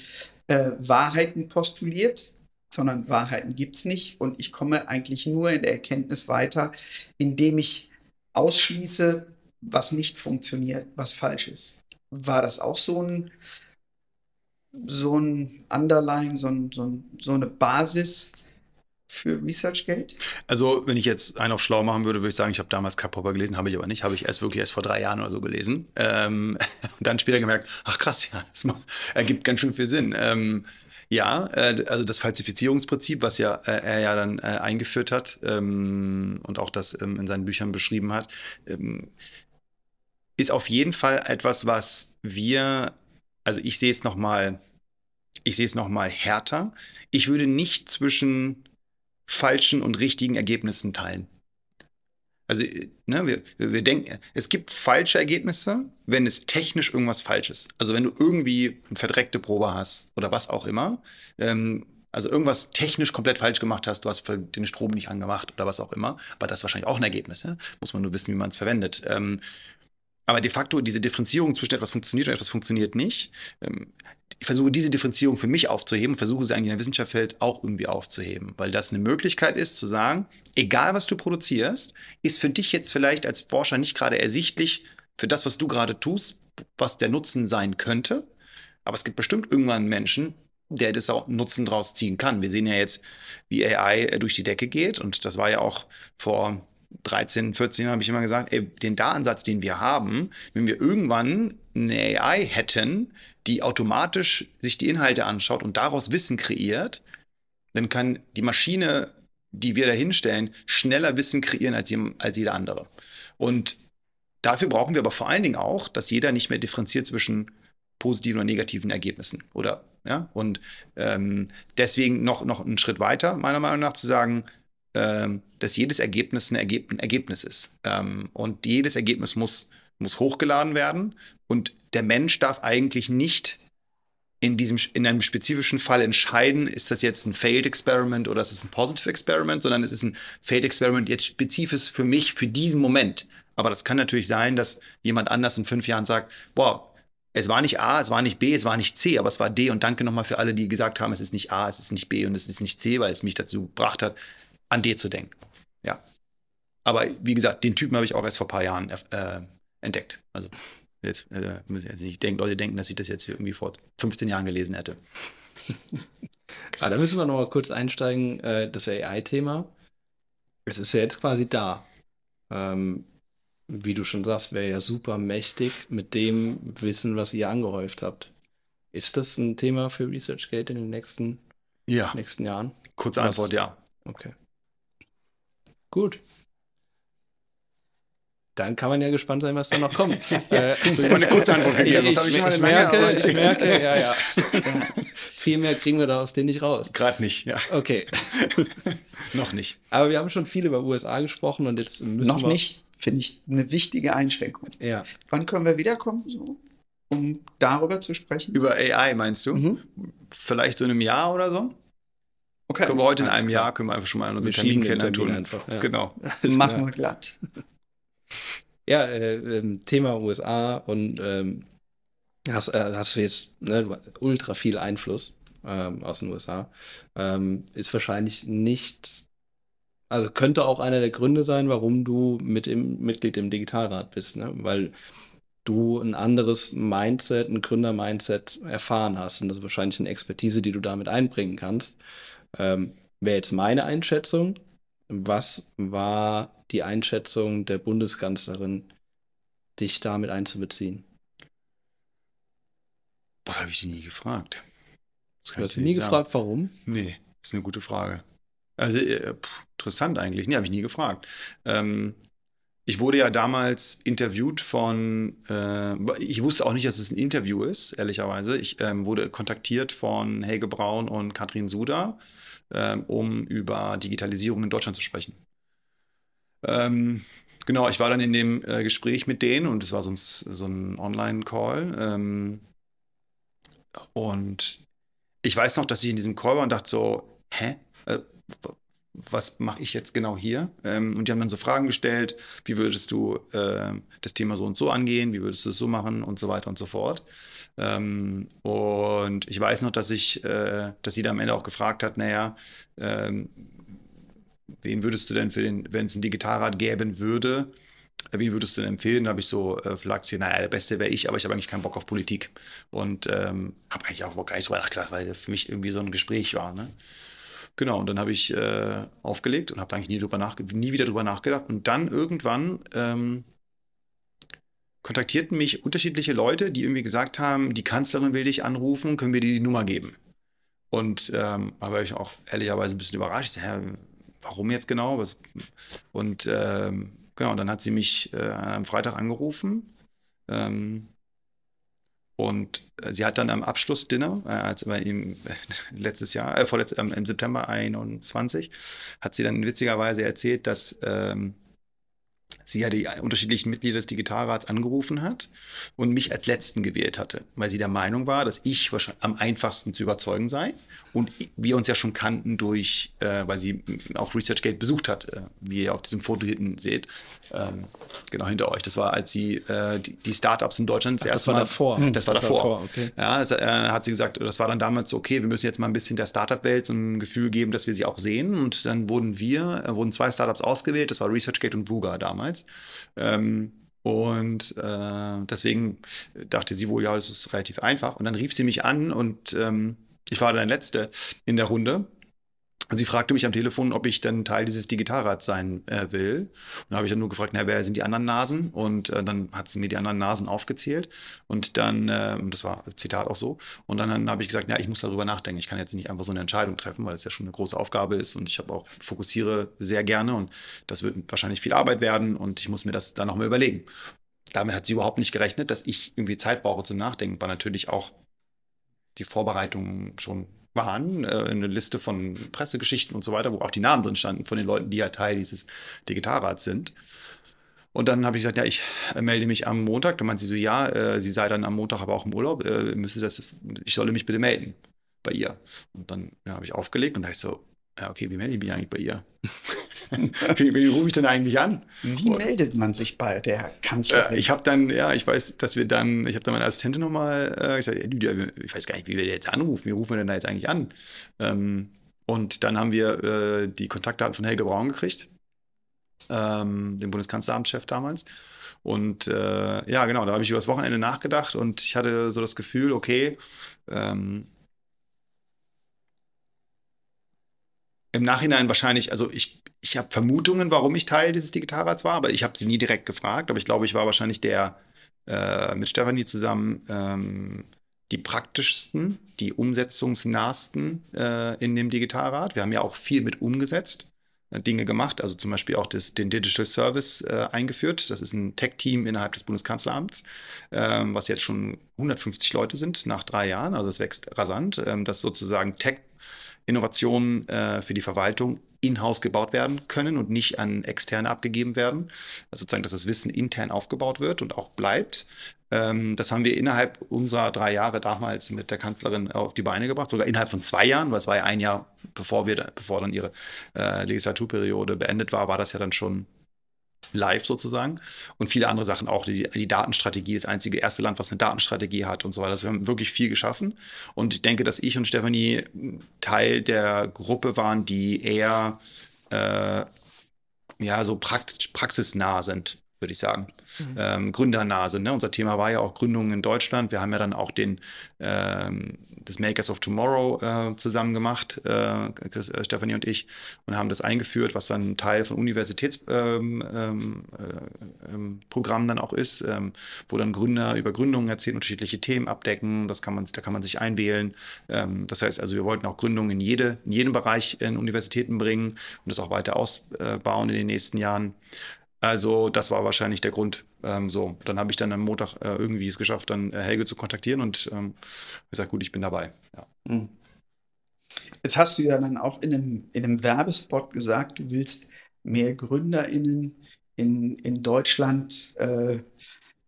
äh, Wahrheiten postuliert, sondern Wahrheiten gibt es nicht. Und ich komme eigentlich nur in der Erkenntnis weiter, indem ich ausschließe, was nicht funktioniert, was falsch ist. War das auch so ein, so ein Underline, so, ein, so, ein, so eine Basis für ResearchGate? Also, wenn ich jetzt einen auf schlau machen würde, würde ich sagen, ich habe damals Karl Popper gelesen, habe ich aber nicht. Habe ich erst wirklich erst vor drei Jahren oder so gelesen. Ähm, und dann später gemerkt, ach krass, ja, das ergibt ganz schön viel Sinn. Ähm, ja, äh, also das Falsifizierungsprinzip, was ja äh, er ja dann äh, eingeführt hat ähm, und auch das ähm, in seinen Büchern beschrieben hat, ähm, ist auf jeden Fall etwas, was wir, also ich sehe es noch mal, ich sehe es noch mal härter. Ich würde nicht zwischen falschen und richtigen Ergebnissen teilen. Also, ne, wir, wir denken, es gibt falsche Ergebnisse, wenn es technisch irgendwas falsch ist. Also, wenn du irgendwie eine verdreckte Probe hast oder was auch immer, ähm, also irgendwas technisch komplett falsch gemacht hast, du hast den Strom nicht angemacht oder was auch immer, aber das ist wahrscheinlich auch ein Ergebnis. Ja? Muss man nur wissen, wie man es verwendet. Ähm, aber de facto diese Differenzierung zwischen etwas funktioniert und etwas funktioniert nicht, ähm, ich versuche diese Differenzierung für mich aufzuheben, versuche sie eigentlich in der Wissenschaftswelt auch irgendwie aufzuheben, weil das eine Möglichkeit ist zu sagen, egal was du produzierst, ist für dich jetzt vielleicht als Forscher nicht gerade ersichtlich für das, was du gerade tust, was der Nutzen sein könnte. Aber es gibt bestimmt irgendwann einen Menschen, der das auch Nutzen draus ziehen kann. Wir sehen ja jetzt, wie AI durch die Decke geht und das war ja auch vor 13, 14 habe ich immer gesagt, ey, den Datensatz, den wir haben, wenn wir irgendwann eine AI hätten, die automatisch sich die Inhalte anschaut und daraus Wissen kreiert, dann kann die Maschine, die wir da hinstellen, schneller Wissen kreieren als, als jeder andere. Und dafür brauchen wir aber vor allen Dingen auch, dass jeder nicht mehr differenziert zwischen positiven und negativen Ergebnissen. Oder ja, und ähm, deswegen noch, noch einen Schritt weiter, meiner Meinung nach, zu sagen, dass jedes Ergebnis ein, Ergeb ein Ergebnis ist. Ähm, und jedes Ergebnis muss, muss hochgeladen werden. Und der Mensch darf eigentlich nicht in, diesem, in einem spezifischen Fall entscheiden, ist das jetzt ein Failed Experiment oder ist es ein Positive Experiment, sondern es ist ein Failed Experiment jetzt spezifisch für mich, für diesen Moment. Aber das kann natürlich sein, dass jemand anders in fünf Jahren sagt, boah, es war nicht A, es war nicht B, es war nicht C, aber es war D. Und danke nochmal für alle, die gesagt haben, es ist nicht A, es ist nicht B und es ist nicht C, weil es mich dazu gebracht hat, an D zu denken. Ja. Aber wie gesagt, den Typen habe ich auch erst vor ein paar Jahren äh, entdeckt. Also jetzt äh, müssen jetzt nicht denken, Leute denken, dass ich das jetzt irgendwie vor 15 Jahren gelesen hätte. ah, da müssen wir noch mal kurz einsteigen, äh, das AI-Thema. Es ist ja jetzt quasi da. Ähm, wie du schon sagst, wäre ja super mächtig mit dem Wissen, was ihr angehäuft habt. Ist das ein Thema für ResearchGate in den nächsten, ja. nächsten Jahren? Kurze Antwort, was? ja. Okay. Gut. Dann kann man ja gespannt sein, was da noch kommt. äh, so eine kurze Antwort gegeben, ich, ich, ich, ich merke, ich merke, ja, ja. Viel mehr kriegen wir da aus denen nicht raus. Gerade nicht, ja. Okay. noch nicht. Aber wir haben schon viel über USA gesprochen und jetzt müssen noch wir... Noch nicht, finde ich eine wichtige Einschränkung. Ja. Wann können wir wiederkommen, so, um darüber zu sprechen? Über AI meinst du? Mhm. Vielleicht so in einem Jahr oder so? Okay. Können wir heute in einem klar. Jahr, können wir einfach schon mal unseren Terminkalender tun. Einfach, ja. Genau. Machen wir glatt. Ja, äh, ähm, Thema USA und ähm, hast, äh, hast du jetzt ne, ultra viel Einfluss ähm, aus den USA. Ähm, ist wahrscheinlich nicht, also könnte auch einer der Gründe sein, warum du mit im, Mitglied im Digitalrat bist, ne? weil du ein anderes Mindset, ein Gründer-Mindset erfahren hast und das ist wahrscheinlich eine Expertise, die du damit einbringen kannst. Ähm, Wäre jetzt meine Einschätzung. Was war die Einschätzung der Bundeskanzlerin, dich damit einzubeziehen? Was habe ich die nie gefragt? Du hast sie nie sagen. gefragt, warum? Nee, ist eine gute Frage. Also äh, pff, interessant eigentlich. Nee, habe ich nie gefragt. Ähm, ich wurde ja damals interviewt von, äh, ich wusste auch nicht, dass es ein Interview ist, ehrlicherweise. Ich ähm, wurde kontaktiert von Helge Braun und Katrin Suda, ähm, um über Digitalisierung in Deutschland zu sprechen. Ähm, genau, ich war dann in dem äh, Gespräch mit denen und es war sonst so ein Online-Call. Ähm, und ich weiß noch, dass ich in diesem Call war und dachte so, hä? Äh, was mache ich jetzt genau hier? Ähm, und die haben dann so Fragen gestellt, wie würdest du äh, das Thema so und so angehen, wie würdest du es so machen und so weiter und so fort. Ähm, und ich weiß noch, dass ich, äh, dass sie dann am Ende auch gefragt hat, naja, ähm, wen würdest du denn für den, wenn es ein Digitalrat geben würde, äh, wen würdest du denn empfehlen? Da habe ich so äh, flachs naja, der Beste wäre ich, aber ich habe eigentlich keinen Bock auf Politik. Und ähm, habe eigentlich auch gar nicht drüber nachgedacht, weil für mich irgendwie so ein Gespräch war. Ne? Genau, und dann habe ich äh, aufgelegt und habe eigentlich nie, drüber nie wieder drüber nachgedacht. Und dann irgendwann ähm, kontaktierten mich unterschiedliche Leute, die irgendwie gesagt haben, die Kanzlerin will dich anrufen, können wir dir die Nummer geben? Und ähm, da war ich auch ehrlicherweise ein bisschen überrascht. Ich sag, warum jetzt genau? Was? Und ähm, genau, dann hat sie mich äh, am Freitag angerufen. Ähm, und sie hat dann am Abschlussdinner, äh, als im, letztes Jahr, äh, vorletzt, ähm, im September 21, hat sie dann witzigerweise erzählt, dass ähm, sie ja die unterschiedlichen Mitglieder des Digitalrats angerufen hat und mich als Letzten gewählt hatte, weil sie der Meinung war, dass ich wahrscheinlich am einfachsten zu überzeugen sei und wir uns ja schon kannten durch, äh, weil sie auch ResearchGate besucht hat, äh, wie ihr auf diesem Foto hinten seht, ähm, genau hinter euch. Das war, als sie äh, die, die, Startups in Deutschland das, Ach, das war Mal, davor. Das war davor. davor okay. Ja, das äh, hat sie gesagt, das war dann damals so, okay, wir müssen jetzt mal ein bisschen der Startup-Welt so ein Gefühl geben, dass wir sie auch sehen und dann wurden wir, äh, wurden zwei Startups ausgewählt, das war ResearchGate und Vuga damals. Ähm, und äh, deswegen dachte sie wohl, ja, das ist relativ einfach. Und dann rief sie mich an und ähm, ich war dann Letzte in der Runde. Und sie fragte mich am Telefon, ob ich dann Teil dieses Digitalrats sein äh, will. Und da habe ich dann nur gefragt, na, wer sind die anderen Nasen? Und äh, dann hat sie mir die anderen Nasen aufgezählt. Und dann, äh, das war Zitat auch so. Und dann, dann habe ich gesagt, ja, ich muss darüber nachdenken. Ich kann jetzt nicht einfach so eine Entscheidung treffen, weil es ja schon eine große Aufgabe ist. Und ich habe auch fokussiere sehr gerne. Und das wird wahrscheinlich viel Arbeit werden. Und ich muss mir das dann nochmal überlegen. Damit hat sie überhaupt nicht gerechnet, dass ich irgendwie Zeit brauche zum Nachdenken. War natürlich auch die Vorbereitungen schon waren, äh, eine Liste von Pressegeschichten und so weiter, wo auch die Namen drin standen von den Leuten, die ja Teil dieses Digitalrats sind. Und dann habe ich gesagt, ja, ich äh, melde mich am Montag. Dann meinte sie so, ja, äh, sie sei dann am Montag aber auch im Urlaub, äh, müsste das, ich solle mich bitte melden bei ihr. Und dann ja, habe ich aufgelegt und da ich so, ja, okay, wie melde ich mich eigentlich bei ihr? wie, wie rufe ich denn eigentlich an? Wie und, meldet man sich bei der Kanzlerin? Äh, ich habe dann, ja, ich weiß, dass wir dann, ich habe dann meine Assistentin nochmal äh, gesagt, ich weiß gar nicht, wie wir jetzt anrufen. Wie rufen wir denn da jetzt eigentlich an? Ähm, und dann haben wir äh, die Kontaktdaten von Helge Braun gekriegt, ähm, dem Bundeskanzleramtschef damals. Und äh, ja, genau, da habe ich über das Wochenende nachgedacht und ich hatte so das Gefühl, okay, ähm, im Nachhinein wahrscheinlich, also ich, ich habe Vermutungen, warum ich Teil dieses Digitalrats war, aber ich habe sie nie direkt gefragt. Aber ich glaube, ich war wahrscheinlich der äh, mit Stefanie zusammen ähm, die praktischsten, die umsetzungsnahsten äh, in dem Digitalrat. Wir haben ja auch viel mit umgesetzt. Äh, Dinge gemacht, also zum Beispiel auch das, den Digital Service äh, eingeführt. Das ist ein Tech-Team innerhalb des Bundeskanzleramts, ähm, was jetzt schon 150 Leute sind nach drei Jahren. Also es wächst rasant. Ähm, das sozusagen Tech Innovationen äh, für die Verwaltung in-house gebaut werden können und nicht an externe abgegeben werden. Also sozusagen, dass das Wissen intern aufgebaut wird und auch bleibt. Ähm, das haben wir innerhalb unserer drei Jahre damals mit der Kanzlerin auf die Beine gebracht, sogar innerhalb von zwei Jahren, weil es war ja ein Jahr, bevor wir, bevor dann ihre äh, Legislaturperiode beendet war, war das ja dann schon live sozusagen. Und viele andere Sachen auch. Die, die Datenstrategie, das einzige erste Land, was eine Datenstrategie hat und so weiter. Also wir haben wirklich viel geschaffen. Und ich denke, dass ich und Stefanie Teil der Gruppe waren, die eher äh, ja, so prakt praxisnah sind, würde ich sagen. Mhm. Ähm, Gründernase. Ne? Unser Thema war ja auch Gründungen in Deutschland. Wir haben ja dann auch den ähm, des Makers of Tomorrow äh, zusammen gemacht, äh, Chris, äh, Stefanie und ich, und haben das eingeführt, was dann Teil von Universitätsprogrammen ähm, ähm, ähm dann auch ist, ähm, wo dann Gründer über Gründungen erzählen, unterschiedliche Themen abdecken. Das kann man, da kann man sich einwählen. Ähm, das heißt also, wir wollten auch Gründungen in, jede, in jeden Bereich in Universitäten bringen und das auch weiter ausbauen in den nächsten Jahren. Also das war wahrscheinlich der Grund. Ähm, so, dann habe ich dann am Montag äh, irgendwie es geschafft, dann äh, Helge zu kontaktieren und ähm, gesagt, gut, ich bin dabei. Ja. Hm. Jetzt hast du ja dann auch in einem, in einem Werbespot gesagt, du willst mehr GründerInnen in, in Deutschland äh,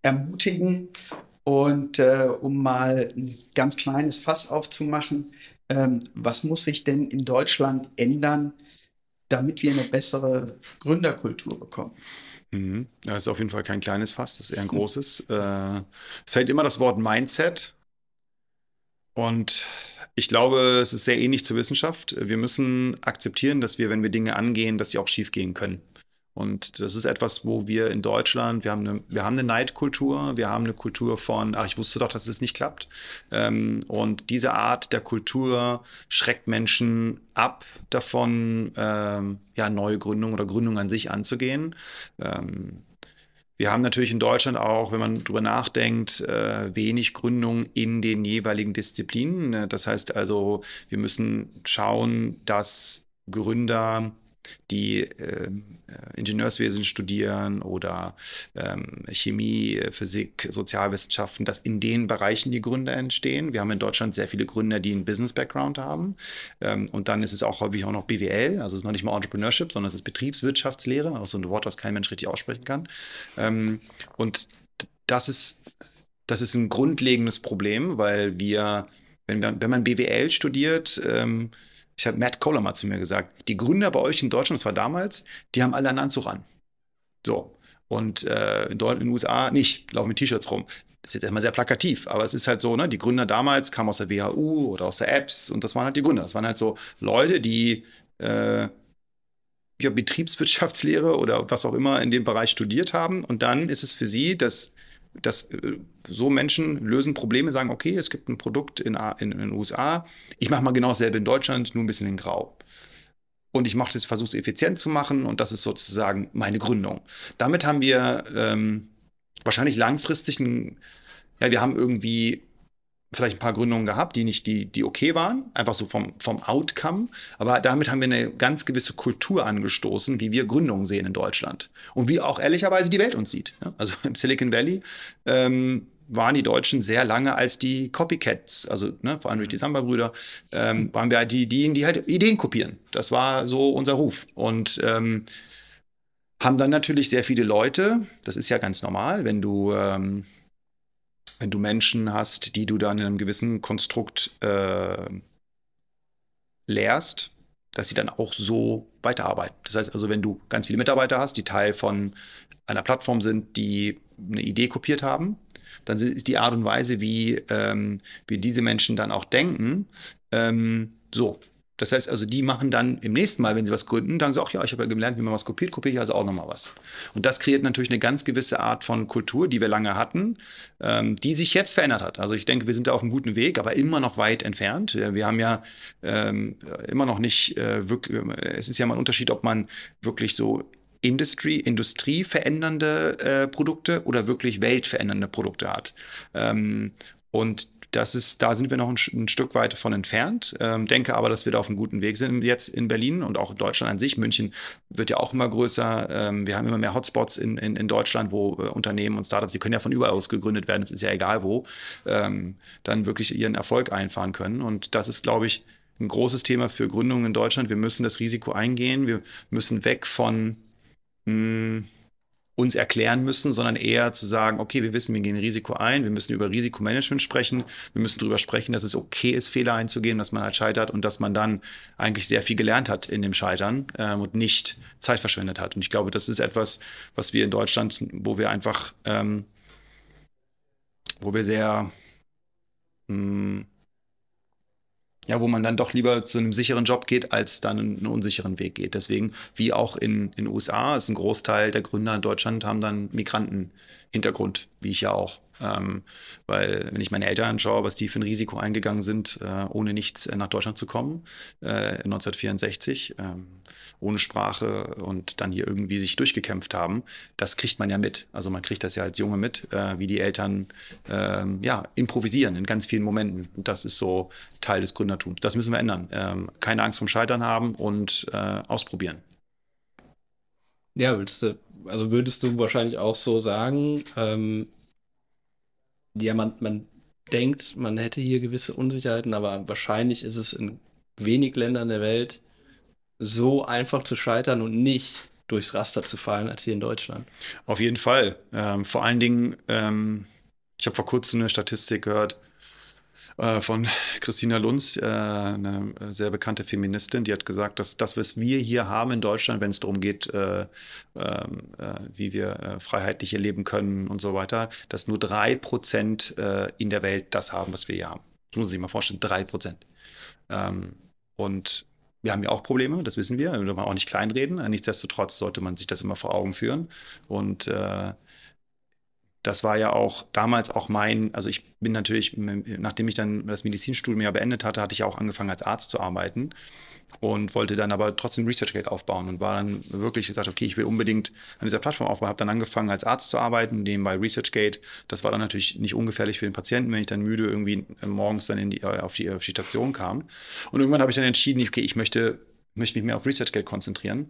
ermutigen. Und äh, um mal ein ganz kleines Fass aufzumachen, ähm, was muss sich denn in Deutschland ändern, damit wir eine bessere Gründerkultur bekommen. Mhm. Das ist auf jeden Fall kein kleines Fass, das ist eher ein großes. Äh, es fällt immer das Wort Mindset. Und ich glaube, es ist sehr ähnlich zur Wissenschaft. Wir müssen akzeptieren, dass wir, wenn wir Dinge angehen, dass sie auch schief gehen können. Und das ist etwas, wo wir in Deutschland, wir haben eine, wir haben eine Neidkultur, wir haben eine Kultur von, ach, ich wusste doch, dass es nicht klappt. Ähm, und diese Art der Kultur schreckt Menschen ab davon, ähm, ja, neue Gründungen oder Gründungen an sich anzugehen. Ähm, wir haben natürlich in Deutschland auch, wenn man drüber nachdenkt, äh, wenig Gründungen in den jeweiligen Disziplinen. Das heißt also, wir müssen schauen, dass Gründer die ähm, äh, Ingenieurswesen studieren oder ähm, Chemie, Physik, Sozialwissenschaften, dass in den Bereichen die Gründer entstehen. Wir haben in Deutschland sehr viele Gründer, die einen Business-Background haben. Ähm, und dann ist es auch häufig auch noch BWL, also es ist noch nicht mal Entrepreneurship, sondern es ist Betriebswirtschaftslehre, auch so ein Wort, was kein Mensch richtig aussprechen kann. Ähm, und das ist, das ist ein grundlegendes Problem, weil wir, wenn, wir, wenn man BWL studiert, ähm, ich habe Matt Kohler mal zu mir gesagt, die Gründer bei euch in Deutschland, das war damals, die haben alle einen Anzug an. So. Und äh, in, den USA nicht, laufen mit T-Shirts rum. Das ist jetzt erstmal sehr plakativ, aber es ist halt so, ne, die Gründer damals kamen aus der WHU oder aus der Apps und das waren halt die Gründer. Das waren halt so Leute, die äh, ja, Betriebswirtschaftslehre oder was auch immer in dem Bereich studiert haben. Und dann ist es für sie das dass äh, so Menschen lösen Probleme, sagen, okay, es gibt ein Produkt in, in, in den USA, ich mache mal genau dasselbe in Deutschland, nur ein bisschen in Grau. Und ich mache das, versuche es effizient zu machen und das ist sozusagen meine Gründung. Damit haben wir ähm, wahrscheinlich langfristig ein, ja, wir haben irgendwie vielleicht ein paar Gründungen gehabt, die nicht die, die okay waren, einfach so vom, vom Outcome. Aber damit haben wir eine ganz gewisse Kultur angestoßen, wie wir Gründungen sehen in Deutschland. Und wie auch ehrlicherweise die Welt uns sieht. Also im Silicon Valley ähm, waren die Deutschen sehr lange als die Copycats, also ne, vor allem durch die Samba-Brüder, ähm, waren wir halt die, die, die halt Ideen kopieren. Das war so unser Ruf. Und ähm, haben dann natürlich sehr viele Leute, das ist ja ganz normal, wenn du ähm, wenn du Menschen hast, die du dann in einem gewissen Konstrukt äh, lehrst, dass sie dann auch so weiterarbeiten. Das heißt also, wenn du ganz viele Mitarbeiter hast, die Teil von einer Plattform sind, die eine Idee kopiert haben, dann ist die Art und Weise, wie, ähm, wie diese Menschen dann auch denken, ähm, so. Das heißt also, die machen dann im nächsten Mal, wenn sie was gründen, dann so, ach ja, ich habe ja gelernt, wie man was kopiert, kopiere ich also auch nochmal was. Und das kreiert natürlich eine ganz gewisse Art von Kultur, die wir lange hatten, ähm, die sich jetzt verändert hat. Also ich denke, wir sind da auf einem guten Weg, aber immer noch weit entfernt. Wir haben ja ähm, immer noch nicht äh, wirklich, es ist ja mal ein Unterschied, ob man wirklich so Industry, Industrie verändernde äh, Produkte oder wirklich weltverändernde Produkte hat. Ähm, und das ist, da sind wir noch ein, ein Stück weit von entfernt. Ähm, denke aber, dass wir da auf einem guten Weg sind jetzt in Berlin und auch in Deutschland an sich. München wird ja auch immer größer. Ähm, wir haben immer mehr Hotspots in, in, in Deutschland, wo äh, Unternehmen und Startups, die können ja von überall aus gegründet werden, es ist ja egal wo, ähm, dann wirklich ihren Erfolg einfahren können. Und das ist, glaube ich, ein großes Thema für Gründungen in Deutschland. Wir müssen das Risiko eingehen. Wir müssen weg von mh, hm, uns erklären müssen, sondern eher zu sagen, okay, wir wissen, wir gehen Risiko ein, wir müssen über Risikomanagement sprechen, wir müssen darüber sprechen, dass es okay ist, Fehler einzugehen, dass man halt scheitert und dass man dann eigentlich sehr viel gelernt hat in dem Scheitern ähm, und nicht Zeit verschwendet hat. Und ich glaube, das ist etwas, was wir in Deutschland, wo wir einfach, ähm, wo wir sehr mh, hm, ja, wo man dann doch lieber zu einem sicheren Job geht, als dann einen unsicheren Weg geht. Deswegen, wie auch in den USA, ist ein Großteil der Gründer in Deutschland haben dann Migrantenhintergrund, wie ich ja auch. Ähm, weil, wenn ich meine Eltern anschaue, was die für ein Risiko eingegangen sind, äh, ohne nichts nach Deutschland zu kommen, äh, 1964, ähm, ohne Sprache und dann hier irgendwie sich durchgekämpft haben, das kriegt man ja mit. Also man kriegt das ja als Junge mit, äh, wie die Eltern ähm, ja, improvisieren in ganz vielen Momenten. Das ist so Teil des Gründertums. Das müssen wir ändern. Ähm, keine Angst vom Scheitern haben und äh, ausprobieren. Ja, würdest du, also würdest du wahrscheinlich auch so sagen, ähm, ja, man, man denkt, man hätte hier gewisse Unsicherheiten, aber wahrscheinlich ist es in wenig Ländern der Welt so einfach zu scheitern und nicht durchs Raster zu fallen als hier in Deutschland. Auf jeden Fall. Ähm, vor allen Dingen, ähm, ich habe vor kurzem eine Statistik gehört von Christina Lunz, äh, eine sehr bekannte Feministin, die hat gesagt, dass das, was wir hier haben in Deutschland, wenn es darum geht, äh, ähm, äh wie wir äh, freiheitlich hier leben können und so weiter, dass nur drei Prozent äh, in der Welt das haben, was wir hier haben. Das muss man sich mal vorstellen, drei Prozent. Ähm, und wir haben ja auch Probleme, das wissen wir, wir auch nicht kleinreden. Nichtsdestotrotz sollte man sich das immer vor Augen führen. Und äh, das war ja auch damals auch mein, also ich bin natürlich, nachdem ich dann das Medizinstudium ja beendet hatte, hatte ich auch angefangen als Arzt zu arbeiten und wollte dann aber trotzdem ResearchGate aufbauen und war dann wirklich gesagt, okay, ich will unbedingt an dieser Plattform aufbauen. Habe dann angefangen als Arzt zu arbeiten, nebenbei ResearchGate. Das war dann natürlich nicht ungefährlich für den Patienten, wenn ich dann müde irgendwie morgens dann die, auf, die, auf die Station kam. Und irgendwann habe ich dann entschieden, okay, ich möchte, möchte mich mehr auf ResearchGate konzentrieren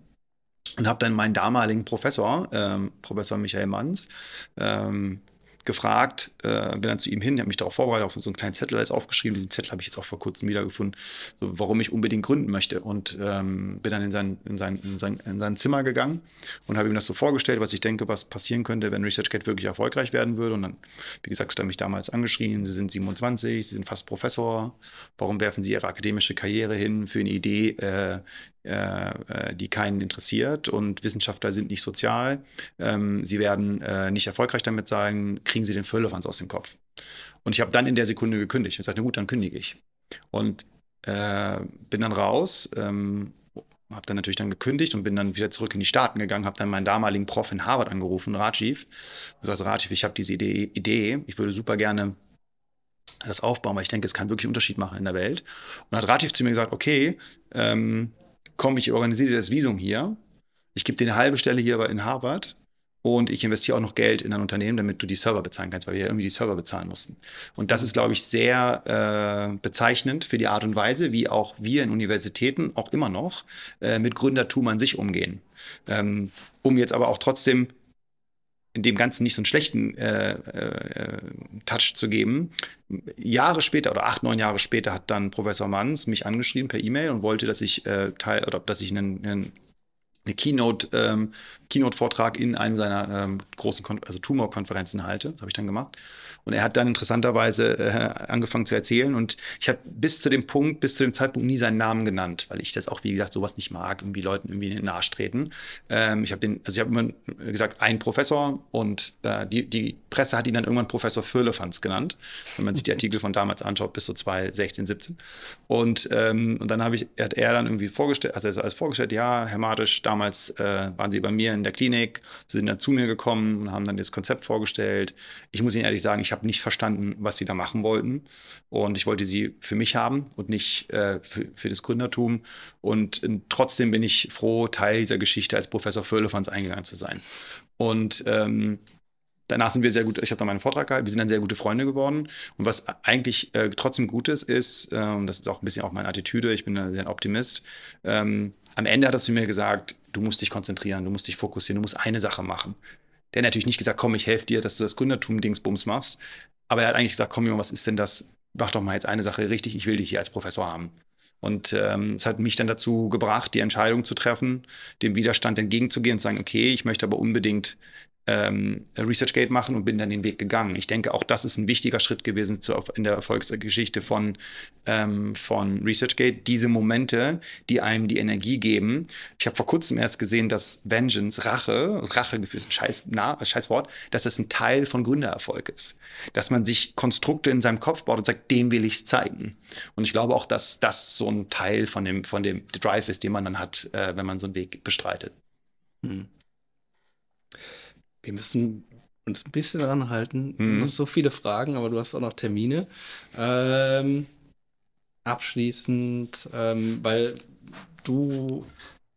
und habe dann meinen damaligen Professor, ähm, Professor Michael Manns, ähm, gefragt, äh, bin dann zu ihm hin, habe mich darauf vorbereitet, auf so einen kleinen Zettel ist aufgeschrieben. Diesen Zettel habe ich jetzt auch vor kurzem wiedergefunden, so, warum ich unbedingt gründen möchte. Und ähm, bin dann in sein, in, sein, in, sein, in sein Zimmer gegangen und habe ihm das so vorgestellt, was ich denke, was passieren könnte, wenn ResearchGate wirklich erfolgreich werden würde. Und dann, wie gesagt, hat er mich damals angeschrien, Sie sind 27, Sie sind fast Professor, warum werfen Sie Ihre akademische Karriere hin für eine Idee, äh, die keinen interessiert und Wissenschaftler sind nicht sozial. Ähm, sie werden äh, nicht erfolgreich damit sein, kriegen sie den Firlefanz aus dem Kopf. Und ich habe dann in der Sekunde gekündigt und gesagt, na gut, dann kündige ich. Und äh, bin dann raus, ähm, habe dann natürlich dann gekündigt und bin dann wieder zurück in die Staaten gegangen, habe dann meinen damaligen Prof in Harvard angerufen, Rajiv. Und gesagt, Rajiv, ich habe diese Idee, Idee, ich würde super gerne das aufbauen, weil ich denke, es kann wirklich einen Unterschied machen in der Welt. Und hat Rajiv zu mir gesagt, okay, ähm, komm, ich organisiere dir das Visum hier, ich gebe dir eine halbe Stelle hier in Harvard und ich investiere auch noch Geld in ein Unternehmen, damit du die Server bezahlen kannst, weil wir ja irgendwie die Server bezahlen mussten. Und das ist, glaube ich, sehr äh, bezeichnend für die Art und Weise, wie auch wir in Universitäten auch immer noch äh, mit Gründertum an sich umgehen. Ähm, um jetzt aber auch trotzdem in dem Ganzen nicht so einen schlechten äh, äh, Touch zu geben. Jahre später oder acht, neun Jahre später hat dann Professor Manns mich angeschrieben per E-Mail und wollte, dass ich äh, teil oder dass ich einen, einen eine Keynote, ähm, Keynote-Vortrag in einem seiner ähm, großen Kon also Tumor-Konferenzen halte. Das habe ich dann gemacht. Und er hat dann interessanterweise äh, angefangen zu erzählen. Und ich habe bis zu dem Punkt, bis zu dem Zeitpunkt nie seinen Namen genannt, weil ich das auch, wie gesagt, sowas nicht mag, irgendwie Leuten irgendwie in den Arsch treten. Ähm, ich habe den, also ich habe immer gesagt, ein Professor und äh, die, die Presse hat ihn dann irgendwann Professor Firlefanz genannt, wenn man sich die Artikel von damals anschaut, bis so 2016, 17. Und, ähm, und dann habe ich, hat er dann irgendwie vorgestellt, also er alles vorgestellt, ja, Herr Madisch, damals äh, waren Sie bei mir in der Klinik, Sie sind dann zu mir gekommen und haben dann das Konzept vorgestellt. Ich muss Ihnen ehrlich sagen, ich habe nicht verstanden, was sie da machen wollten. Und ich wollte sie für mich haben und nicht äh, für, für, das Gründertum. Und äh, trotzdem bin ich froh, Teil dieser Geschichte als Professor Firlefanz eingegangen zu sein. Und ähm, danach sind wir sehr gut, ich habe dann meinen Vortrag gehalten, wir sind dann sehr gute Freunde geworden. Und was eigentlich äh, trotzdem gut ist, ist, äh, und das ist auch ein bisschen auch meine Attitüde, ich bin ein Optimist, ähm, am Ende hat er zu mir gesagt, du musst dich konzentrieren, du musst dich fokussieren, du musst eine Sache machen. Der hat natürlich nicht gesagt, komm, ich helfe dir, dass du das Gründertum-Dingsbums machst. Aber er hat eigentlich gesagt, komm, Junge, was ist denn das? Mach doch mal jetzt eine Sache richtig, ich will dich hier als Professor haben. Und ähm, es hat mich dann dazu gebracht, die Entscheidung zu treffen, dem Widerstand entgegenzugehen und zu sagen, okay, ich möchte aber unbedingt ähm, ResearchGate machen und bin dann den Weg gegangen. Ich denke, auch das ist ein wichtiger Schritt gewesen zu, in der Erfolgsgeschichte von, ähm, von ResearchGate. Diese Momente, die einem die Energie geben. Ich habe vor kurzem erst gesehen, dass Vengeance, Rache, Rachegefühl ist ein scheiß, na, scheiß Wort, dass das ein Teil von Gründererfolg ist. Dass man sich Konstrukte in seinem Kopf baut und sagt, dem will ich es zeigen. Und ich glaube auch, dass das so ein Teil von dem, von dem Drive ist, den man dann hat, äh, wenn man so einen Weg bestreitet. Hm. Wir müssen uns ein bisschen ranhalten. Mhm. Du hast so viele Fragen, aber du hast auch noch Termine. Ähm, abschließend, ähm, weil du,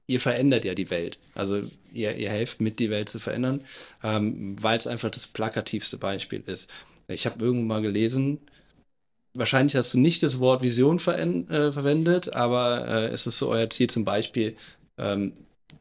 ihr verändert ja die Welt. Also ihr, ihr helft mit, die Welt zu verändern, ähm, weil es einfach das plakativste Beispiel ist. Ich habe irgendwann mal gelesen, wahrscheinlich hast du nicht das Wort Vision äh, verwendet, aber äh, es ist so euer Ziel zum Beispiel, ähm,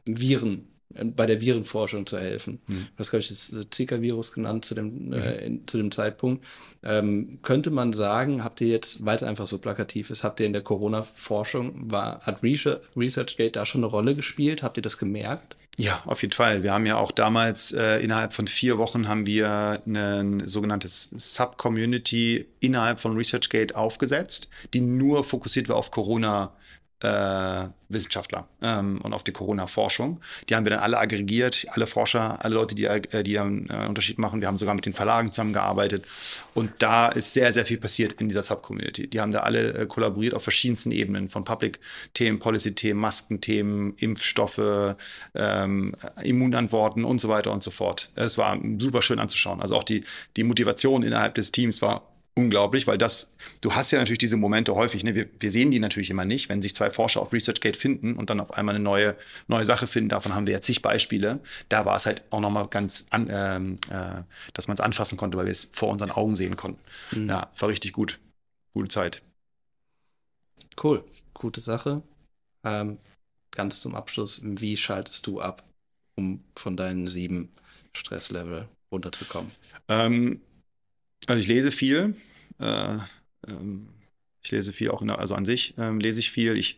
Viren bei der Virenforschung zu helfen. Du hast, glaube ich, das Zika-Virus genannt zu dem, äh, mhm. äh, in, zu dem Zeitpunkt. Ähm, könnte man sagen, habt ihr jetzt, weil es einfach so plakativ ist, habt ihr in der Corona-Forschung, hat ResearchGate da schon eine Rolle gespielt? Habt ihr das gemerkt? Ja, auf jeden Fall. Wir haben ja auch damals äh, innerhalb von vier Wochen haben wir ein sogenanntes Sub-Community innerhalb von ResearchGate aufgesetzt, die nur fokussiert war auf Corona äh, Wissenschaftler ähm, und auf die Corona-Forschung. Die haben wir dann alle aggregiert, alle Forscher, alle Leute, die, äh, die einen äh, Unterschied machen. Wir haben sogar mit den Verlagen zusammengearbeitet. Und da ist sehr, sehr viel passiert in dieser Subcommunity. Die haben da alle äh, kollaboriert auf verschiedensten Ebenen, von Public-Themen, Policy-Themen, Maskenthemen, Impfstoffe, ähm, Immunantworten und so weiter und so fort. Es war super schön anzuschauen. Also auch die, die Motivation innerhalb des Teams war unglaublich, weil das, du hast ja natürlich diese Momente häufig, ne? wir, wir sehen die natürlich immer nicht, wenn sich zwei Forscher auf ResearchGate finden und dann auf einmal eine neue, neue Sache finden, davon haben wir jetzt zig Beispiele. Da war es halt auch nochmal ganz, an, ähm, äh, dass man es anfassen konnte, weil wir es vor unseren Augen sehen konnten. Mhm. Ja, war richtig gut. Gute Zeit. Cool, gute Sache. Ähm, ganz zum Abschluss, wie schaltest du ab, um von deinen sieben Stresslevel runterzukommen? Ähm, also ich lese viel. Äh, ähm, ich lese viel auch, der, also an sich ähm, lese ich viel. Ich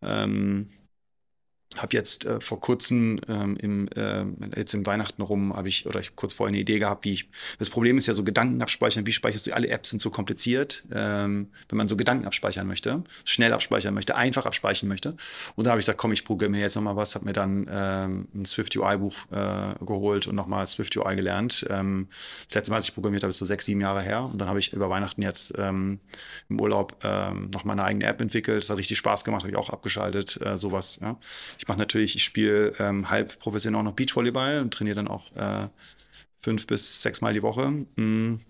ähm, habe jetzt äh, vor kurzem ähm, im, äh, jetzt im Weihnachten rum habe ich oder ich kurz vorher eine Idee gehabt, wie ich das Problem ist ja so Gedanken abspeichern, wie speicherst du alle Apps sind so kompliziert, ähm, wenn man so Gedanken abspeichern möchte, schnell abspeichern möchte, einfach abspeichern möchte und da habe ich gesagt, komm, ich programmiere jetzt nochmal was, habe mir dann ähm, ein Swift UI Buch äh, geholt und nochmal Swift UI gelernt. Ähm, das letzte Mal, als ich programmiert habe, ist so sechs, sieben Jahre her und dann habe ich über Weihnachten jetzt ähm, im Urlaub ähm, noch mal eine eigene App entwickelt, das hat richtig Spaß gemacht, habe ich auch abgeschaltet, äh, sowas. Ja ich mache natürlich, ich spiele ähm, halb professionell auch noch Beachvolleyball und trainiere dann auch äh, fünf bis sechs Mal die Woche. Mm.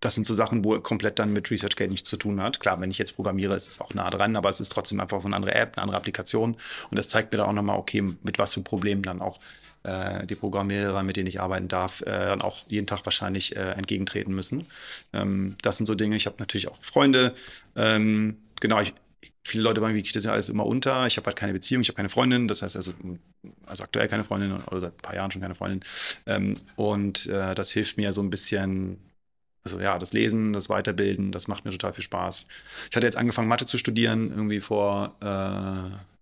Das sind so Sachen, wo komplett dann mit ResearchGate nichts zu tun hat. Klar, wenn ich jetzt programmiere, ist es auch nah dran, aber es ist trotzdem einfach eine andere App, eine andere Applikation. Und das zeigt mir da auch nochmal, okay, mit was für Problemen dann auch äh, die Programmierer, mit denen ich arbeiten darf, äh, dann auch jeden Tag wahrscheinlich äh, entgegentreten müssen. Ähm, das sind so Dinge. Ich habe natürlich auch Freunde. Ähm, genau, ich, viele Leute kriege ich das ja alles immer unter? Ich habe halt keine Beziehung, ich habe keine Freundin, das heißt also, also aktuell keine Freundin oder seit ein paar Jahren schon keine Freundin. Ähm, und äh, das hilft mir so ein bisschen, also ja, das Lesen, das Weiterbilden, das macht mir total viel Spaß. Ich hatte jetzt angefangen, Mathe zu studieren, irgendwie vor äh,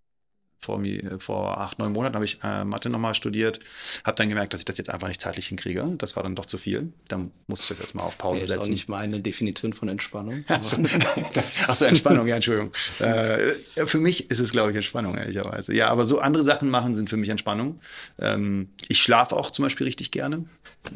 vor, vor acht, neun Monaten habe ich äh, Mathe nochmal studiert, habe dann gemerkt, dass ich das jetzt einfach nicht zeitlich hinkriege. Das war dann doch zu viel. Dann musste ich das jetzt mal auf Pause das setzen. Das ist auch nicht meine Definition von Entspannung. Achso, Ach so, Entspannung, ja, Entschuldigung. Äh, für mich ist es, glaube ich, Entspannung, ehrlicherweise. Ja, aber so andere Sachen machen sind für mich Entspannung. Ähm, ich schlafe auch zum Beispiel richtig gerne.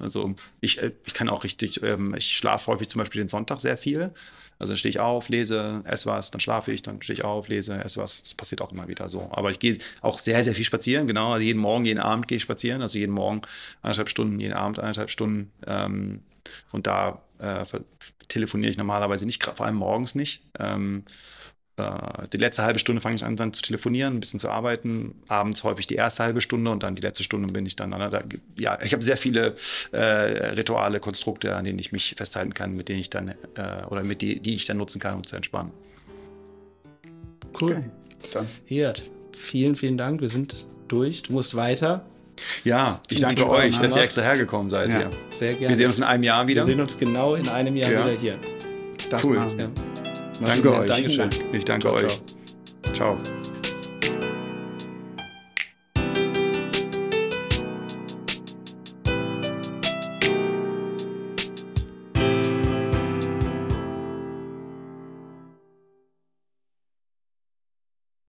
Also ich, äh, ich kann auch richtig, ähm, ich schlafe häufig zum Beispiel den Sonntag sehr viel. Also dann stehe ich auf, lese, esse was, dann schlafe ich, dann stehe ich auf, lese, esse was. Das passiert auch immer wieder so. Aber ich gehe auch sehr, sehr viel spazieren, genau. Also jeden Morgen, jeden Abend gehe ich spazieren. Also jeden Morgen anderthalb Stunden, jeden Abend anderthalb Stunden. Ähm, und da äh, telefoniere ich normalerweise nicht, vor allem morgens nicht. Ähm, äh, die letzte halbe Stunde fange ich an, dann zu telefonieren, ein bisschen zu arbeiten. Abends häufig die erste halbe Stunde und dann die letzte Stunde bin ich dann an der, Ja, ich habe sehr viele äh, Rituale, Konstrukte, an denen ich mich festhalten kann, mit denen ich dann, äh, oder mit die, die ich dann nutzen kann, um zu entspannen. Cool. Okay. Hier, vielen, vielen Dank. Wir sind durch. Du musst weiter. Ja, ich danke Thema euch, dass ihr extra hergekommen seid. Ja, hier. Sehr gerne. Wir sehen uns in einem Jahr wieder. Wir sehen uns genau in einem Jahr ja. wieder hier. Das cool. Ja. Danke euch. Dankeschön. Ich danke ciao, euch. ciao. ciao.